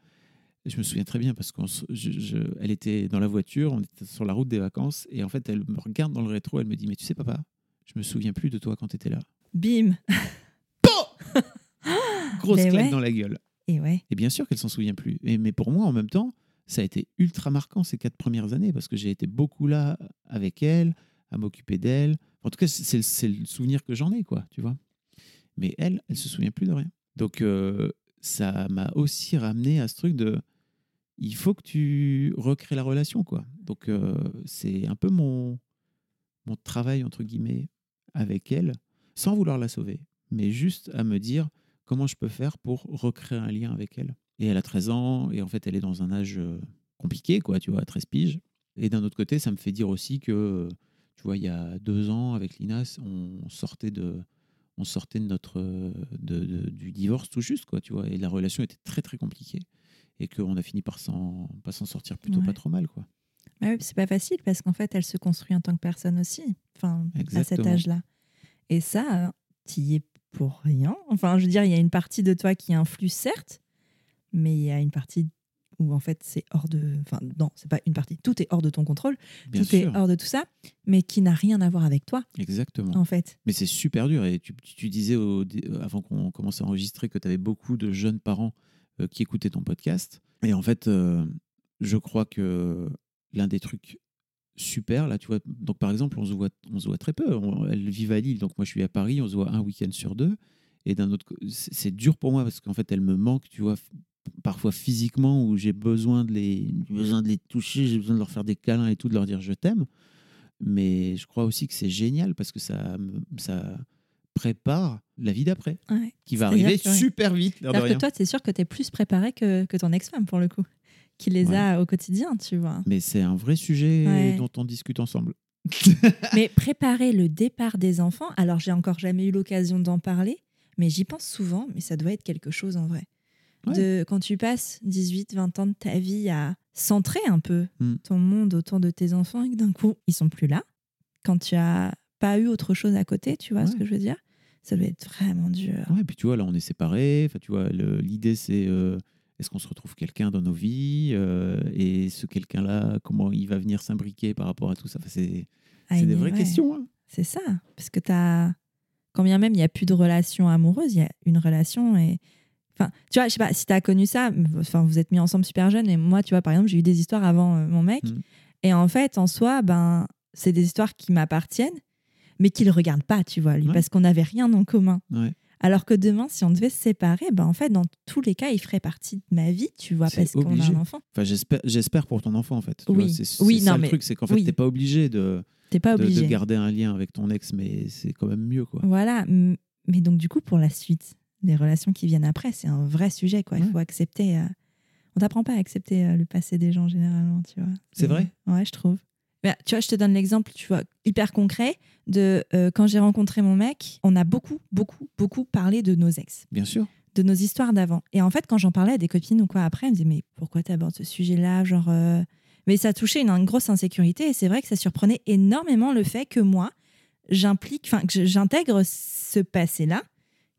Speaker 2: je me souviens très bien parce qu'elle était dans la voiture, on était sur la route des vacances, et en fait, elle me regarde dans le rétro, elle me dit Mais tu sais, papa, je me souviens plus de toi quand tu étais là.
Speaker 1: Bim
Speaker 2: Grosse
Speaker 1: Mais
Speaker 2: claque
Speaker 1: ouais.
Speaker 2: dans la gueule.
Speaker 1: Et ouais,
Speaker 2: Et bien sûr qu'elle s'en souvient plus. Et, mais pour moi, en même temps, ça a été ultra marquant ces quatre premières années parce que j'ai été beaucoup là avec elle, à m'occuper d'elle. En tout cas, c'est c'est le souvenir que j'en ai, quoi, tu vois. Mais elle, elle se souvient plus de rien. Donc, euh, ça m'a aussi ramené à ce truc de il faut que tu recrées la relation, quoi. Donc, euh, c'est un peu mon, mon travail, entre guillemets, avec elle, sans vouloir la sauver, mais juste à me dire comment je peux faire pour recréer un lien avec elle. Et elle a 13 ans, et en fait, elle est dans un âge euh, compliqué, quoi, tu vois, à 13 piges. Et d'un autre côté, ça me fait dire aussi que, tu vois, il y a deux ans, avec Linas, on sortait de, on sortait de notre, de, de- du divorce tout juste, quoi, tu vois, et la relation était très, très compliquée. Et qu'on a fini par s'en pas s'en sortir plutôt
Speaker 1: Ouais.
Speaker 2: pas trop mal, quoi.
Speaker 1: Bah oui, c'est pas facile parce qu'en fait, elle se construit en tant que personne aussi, enfin, à cet âge-là. Et ça, tu y es pour rien. Enfin, je veux dire, il y a une partie de toi qui influe, certes, mais il y a une partie où en fait, c'est hors de. Enfin, non, c'est pas une partie. Tout est hors de ton contrôle,
Speaker 2: Bien
Speaker 1: tout
Speaker 2: sûr,
Speaker 1: est hors de tout ça, mais qui n'a rien à voir avec toi,
Speaker 2: exactement.
Speaker 1: en fait.
Speaker 2: Mais c'est super dur. Et tu, tu disais au- avant qu'on commence à enregistrer que tu avais beaucoup de jeunes parents euh, qui écoutaient ton podcast. Et en fait, euh, je crois que l'un des trucs super, là, tu vois, donc par exemple, on se voit, on se voit très peu. On- elles vivent à Lille, donc moi je suis à Paris, on se voit un week-end sur deux. Et d'un autre côté, c'est dur pour moi parce qu'en fait, elles me manquent, tu vois, parfois physiquement, où j'ai besoin, de les- besoin de les toucher, j'ai besoin de leur faire des câlins et tout, de leur dire je t'aime. Mais je crois aussi que c'est génial parce que ça, ça prépare la vie d'après,
Speaker 1: Ouais.
Speaker 2: qui va arriver
Speaker 1: que, ouais.
Speaker 2: super vite.
Speaker 1: Alors que
Speaker 2: rien.
Speaker 1: toi, c'est sûr que tu es plus préparé que, que ton ex-femme, pour le coup, qui les
Speaker 2: Ouais.
Speaker 1: a au quotidien, tu vois.
Speaker 2: Mais c'est un vrai sujet dont on discute ensemble.
Speaker 1: Mais préparer le départ des enfants, alors j'ai encore jamais eu l'occasion d'en parler, mais j'y pense souvent, mais ça doit être quelque chose en vrai.
Speaker 2: Ouais.
Speaker 1: De, quand tu passes 18, 20 ans de ta vie à centrer un peu
Speaker 2: Mm.
Speaker 1: ton monde autour de tes enfants et que d'un coup, ils sont plus là, quand tu as pas eu autre chose à côté, tu vois ce que je veux dire? Ça doit être vraiment dur.
Speaker 2: Ouais, puis tu vois, là, on est séparés. Enfin, tu vois, l'idée, c'est euh, est-ce qu'on se retrouve quelqu'un dans nos vies euh, Et ce quelqu'un-là, comment il va venir s'imbriquer par rapport à tout ça? Enfin, C'est
Speaker 1: Ah,
Speaker 2: c'est des vraies
Speaker 1: ouais.
Speaker 2: questions. hein.
Speaker 1: C'est ça. Parce que tu as. Quand bien même il n'y a plus de relation amoureuse, il y a une relation et Enfin, tu vois, je sais pas si tu as connu ça. Enfin, vous êtes mis ensemble super jeune. Et moi, tu vois, par exemple, j'ai eu des histoires avant euh, mon mec.
Speaker 2: Mhm.
Speaker 1: Et en fait, en soi, ben, c'est des histoires qui m'appartiennent, mais qu'il regarde pas, tu vois, lui,
Speaker 2: Ouais.
Speaker 1: parce qu'on n'avait rien en commun.
Speaker 2: Ouais.
Speaker 1: Alors que demain, si on devait se séparer, ben, en fait, dans tous les cas, il ferait partie de ma vie, tu vois, parce qu'on a
Speaker 2: obligé.
Speaker 1: un enfant.
Speaker 2: Enfin, j'espère, j'espère pour ton enfant en fait. Tu
Speaker 1: Oui.
Speaker 2: c'est, c'est
Speaker 1: Oui,
Speaker 2: ça
Speaker 1: non,
Speaker 2: le
Speaker 1: mais-
Speaker 2: truc, c'est qu'en fait,
Speaker 1: oui.
Speaker 2: t'es pas obligé de,
Speaker 1: T'es pas
Speaker 2: de, de
Speaker 1: obligé.
Speaker 2: garder un lien avec ton ex, mais c'est quand même mieux quoi.
Speaker 1: Voilà. Mais donc, du coup, pour la suite, les relations qui viennent après, c'est un vrai sujet, quoi. Il
Speaker 2: Ouais.
Speaker 1: faut accepter. euh, On t'apprend pas à accepter euh, le passé des gens, généralement, tu vois.
Speaker 2: C'est vrai?
Speaker 1: Ouais, je trouve. Mais, tu vois, je te donne l'exemple, tu vois, hyper concret de euh, quand j'ai rencontré mon mec, on a beaucoup, beaucoup, beaucoup parlé de nos ex,
Speaker 2: Bien sûr.
Speaker 1: de nos histoires d'avant. Et en fait, quand j'en parlais à des copines ou quoi après, elles me disaient, mais pourquoi tu abordes ce sujet-là Genre. Mais ça touchait une, une grosse insécurité et c'est vrai que ça surprenait énormément le fait que moi, j'implique, enfin, que j'intègre ce passé-là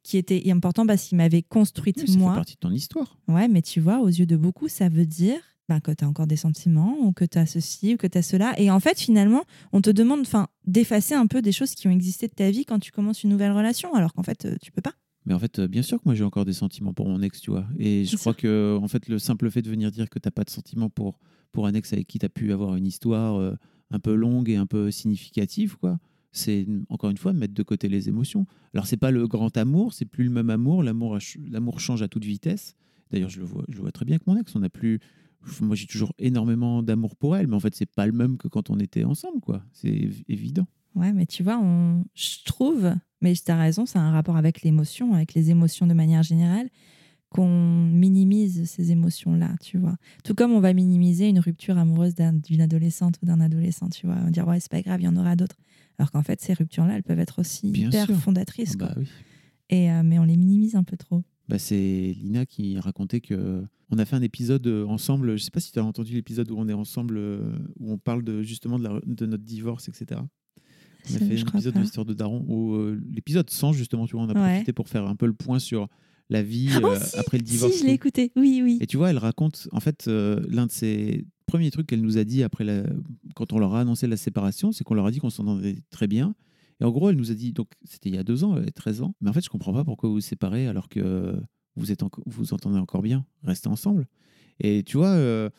Speaker 1: qui était important parce qu'il m'avait construite
Speaker 2: Oui, ça
Speaker 1: moi.
Speaker 2: fait partie de ton histoire.
Speaker 1: Ouais, mais tu vois, aux yeux de beaucoup, ça veut dire ben, que tu as encore des sentiments ou que tu as ceci ou que tu as cela. Et en fait, finalement, on te demande d'effacer un peu des choses qui ont existé de ta vie quand tu commences une nouvelle relation, alors qu'en fait, euh, tu peux pas.
Speaker 2: Mais en fait, euh, bien sûr que moi j'ai encore des sentiments pour mon ex, tu vois. Et je crois que en fait, le simple fait de venir dire que t'as pas de sentiments pour, pour un ex avec qui tu as pu avoir une histoire euh, un peu longue et un peu significative, quoi, c'est encore une fois mettre de côté les émotions. Alors c'est pas le grand amour, c'est plus le même amour. L'amour, l'amour change à toute vitesse. D'ailleurs, je le vois, je vois très bien avec mon ex. On a plus, moi j'ai toujours énormément d'amour pour elle, mais en fait c'est pas le même que quand on était ensemble, quoi. C'est év- évident.
Speaker 1: Ouais, mais tu vois, on... je trouve, mais tu as raison, c'est un rapport avec l'émotion, avec les émotions de manière générale, qu'on minimise ces émotions-là, tu vois. Tout comme on va minimiser une rupture amoureuse d'un- d'une adolescente ou d'un adolescent, tu vois. On va dire, ouais, c'est pas grave, il y en aura d'autres. Alors qu'en fait, ces ruptures-là, elles peuvent être aussi
Speaker 2: Bien
Speaker 1: hyper
Speaker 2: sûr.
Speaker 1: fondatrices,
Speaker 2: Ah
Speaker 1: quoi.
Speaker 2: bah oui.
Speaker 1: Et, euh, mais on les minimise un peu trop.
Speaker 2: Bah, c'est Lina qui racontait que on a fait un épisode euh, ensemble. Je sais pas si tu as entendu l'épisode où on est ensemble, euh, où on parle de, justement de, la- de notre divorce, etc. On a fait un épisode
Speaker 1: pas.
Speaker 2: de l'histoire de Daron où euh, l'épisode 100 justement, tu vois, on a
Speaker 1: Ouais.
Speaker 2: profité pour faire un peu le point sur la vie
Speaker 1: Oh,
Speaker 2: euh,
Speaker 1: si,
Speaker 2: après le divorce.
Speaker 1: Si, je l'ai écouté. Oui, oui.
Speaker 2: Et tu vois, elle raconte, en fait, euh, l'un de ses premiers trucs qu'elle nous a dit après la... quand on leur a annoncé la séparation, c'est qu'on leur a dit qu'on s'entendait très bien. Et en gros, elle nous a dit, donc c'était il y a deux ans, elle avait 13 ans, mais en fait, je comprends pas pourquoi vous vous séparez alors que vous êtes enco- vous entendez encore bien, restez ensemble. Et tu vois, euh,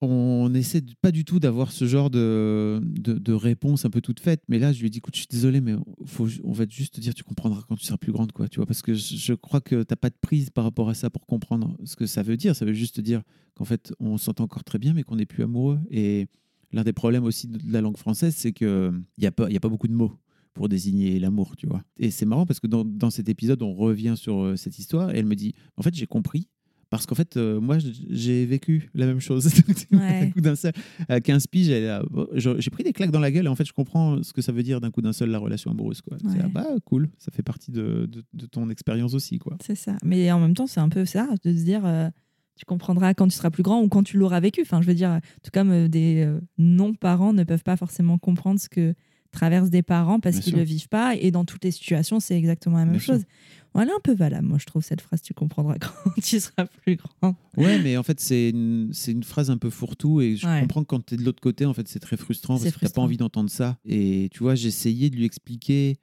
Speaker 2: on essaie de- pas du tout d'avoir ce genre de, de, réponse un peu toute faite. Mais là, je lui ai dit, écoute, je suis désolé, mais faut, on va juste te dire, tu comprendras quand tu seras plus grande, quoi. Tu vois, parce que je, crois que t'as pas de prise par rapport à ça pour comprendre ce que ça veut dire. Ça veut juste te dire qu'en fait, on s'entend encore très bien, mais qu'on n'est plus amoureux. Et l'un des problèmes aussi de la langue française, c'est que il y a pas, a pas beaucoup de mots pour désigner l'amour, tu vois. Et c'est marrant parce que dans, dans cet épisode, on revient sur euh, cette histoire et elle me dit, en fait, j'ai compris. Parce qu'en fait, euh, moi, j'ai vécu la même chose.
Speaker 1: Ouais.
Speaker 2: d'un coup d'un seul. À 15 piges, j'ai pris des claques dans la gueule et en fait, je comprends ce que ça veut dire d'un coup d'un seul la relation amoureuse. Quoi. C'est,
Speaker 1: Ouais.
Speaker 2: ah bah, cool, ça fait partie de, de- de ton expérience aussi. Quoi.
Speaker 1: C'est ça. Mais en même temps, c'est un peu ça, de se dire, euh, tu comprendras quand tu seras plus grand ou quand tu l'auras vécu. Enfin, je veux dire, tout comme euh, des euh, non-parents ne peuvent pas forcément comprendre ce que traversent des parents parce qu'ils ne le vivent pas. Et dans toutes les situations, c'est exactement la même
Speaker 2: Bien sûr.
Speaker 1: Chose. Voilà, un peu valable, moi, je trouve, cette phrase, tu comprendras quand tu seras plus grand.
Speaker 2: Ouais, mais en fait, c'est une, c'est une phrase un peu fourre-tout et je
Speaker 1: Ouais.
Speaker 2: comprends que quand tu es de l'autre côté, en fait, c'est très frustrant
Speaker 1: C'est
Speaker 2: parce que tu pas envie d'entendre ça. Et tu vois, j'essayais de lui expliquer,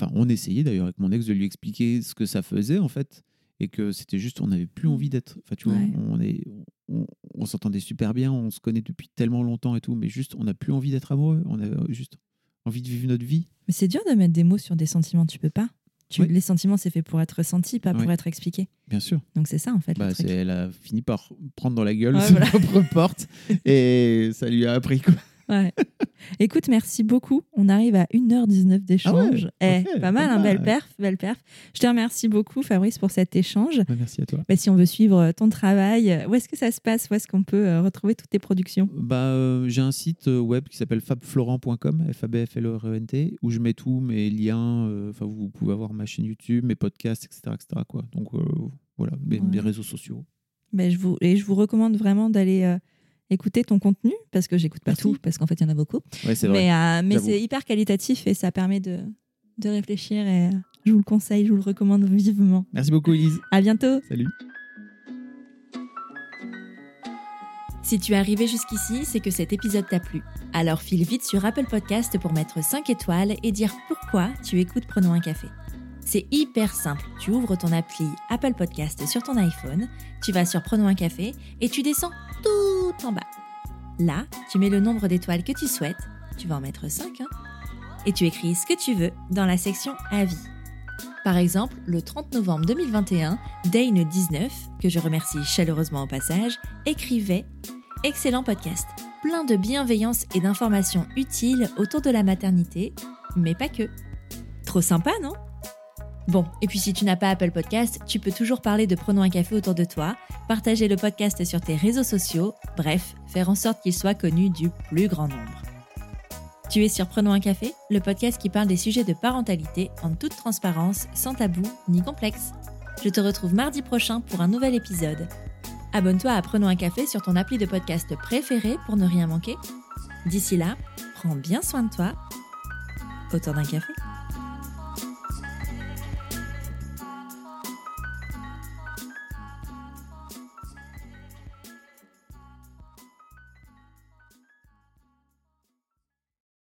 Speaker 2: enfin, on essayait d'ailleurs avec mon ex de lui expliquer ce que ça faisait, en fait, et que c'était juste, on n'avait plus envie d'être. Enfin, tu vois,
Speaker 1: Ouais.
Speaker 2: on, est, on, on s'entendait super bien, on se connaît depuis tellement longtemps et tout, mais juste, on n'a plus envie d'être amoureux, on a juste envie de vivre notre vie.
Speaker 1: Mais c'est dur de mettre des mots sur des sentiments, tu peux pas. Tu,
Speaker 2: Oui.
Speaker 1: Les sentiments, c'est fait pour être ressenti, pas pour être expliqué.
Speaker 2: Bien sûr.
Speaker 1: Donc c'est ça, en fait,
Speaker 2: Bah,
Speaker 1: le truc.
Speaker 2: c'est- elle a fini par prendre dans la gueule
Speaker 1: Ouais,
Speaker 2: sa
Speaker 1: voilà.
Speaker 2: propre porte et ça lui a appris quoi.
Speaker 1: Ouais. Écoute, merci beaucoup. On arrive à 1h19 d'échange.
Speaker 2: Ah ouais,
Speaker 1: Eh, pas mal,
Speaker 2: pas
Speaker 1: hein, belle perf, belle perf. Je te remercie beaucoup, Fabrice, pour cet échange.
Speaker 2: Bah, merci à toi.
Speaker 1: Bah, si on veut suivre ton travail, où est-ce que ça se passe? Où est-ce qu'on peut euh, retrouver toutes tes productions?
Speaker 2: Bah, euh, j'ai un site euh, web qui s'appelle fabflorent.com, f a b f l o r e n t où je mets tous mes liens. euh, Enfin, vous pouvez avoir ma chaîne YouTube, mes podcasts, etc., etc. Quoi. Donc euh, voilà, mes,
Speaker 1: Ouais.
Speaker 2: mes réseaux sociaux.
Speaker 1: Ben, je vous, Et je vous recommande vraiment d'aller euh, écouter ton contenu, parce que j'écoute pas
Speaker 2: Merci.
Speaker 1: tout, parce qu'en fait, il y en a beaucoup.
Speaker 2: Ouais, c'est vrai.
Speaker 1: Mais, euh, mais c'est hyper qualitatif et ça permet de, de réfléchir. Et euh, je vous le conseille, je vous le recommande vivement.
Speaker 2: Merci beaucoup, Elise.
Speaker 1: À bientôt
Speaker 2: Salut.
Speaker 1: Si tu es arrivé jusqu'ici, c'est que cet épisode t'a plu. Alors file vite sur Apple Podcast pour mettre 5 étoiles et dire pourquoi tu écoutes Prenons un café. C'est hyper simple. Tu ouvres ton appli Apple Podcast sur ton iPhone, tu vas sur Prenons un café et tu descends tout en bas. Là, tu mets le nombre d'étoiles que tu souhaites, tu vas en mettre 5, hein, et tu écris ce que tu veux dans la section Avis. Par exemple, le 30 novembre 2021, Dane19, que je remercie chaleureusement au passage, écrivait Excellent podcast, plein de bienveillance et d'informations utiles autour de la maternité, mais pas que. Trop sympa, non? Bon, et puis si tu n'as pas Apple Podcast, tu peux toujours parler de Prenons un café autour de toi, partager le podcast sur tes réseaux sociaux, bref, faire en sorte qu'il soit connu du plus grand nombre. Tu es sur Prenons un café, le podcast qui parle des sujets de parentalité en toute transparence, sans tabou ni complexe. Je te retrouve mardi prochain pour un nouvel épisode. Abonne-toi à Prenons un café sur ton appli de podcast préféré pour ne rien manquer. D'ici là, prends bien soin de toi. Autour d'un café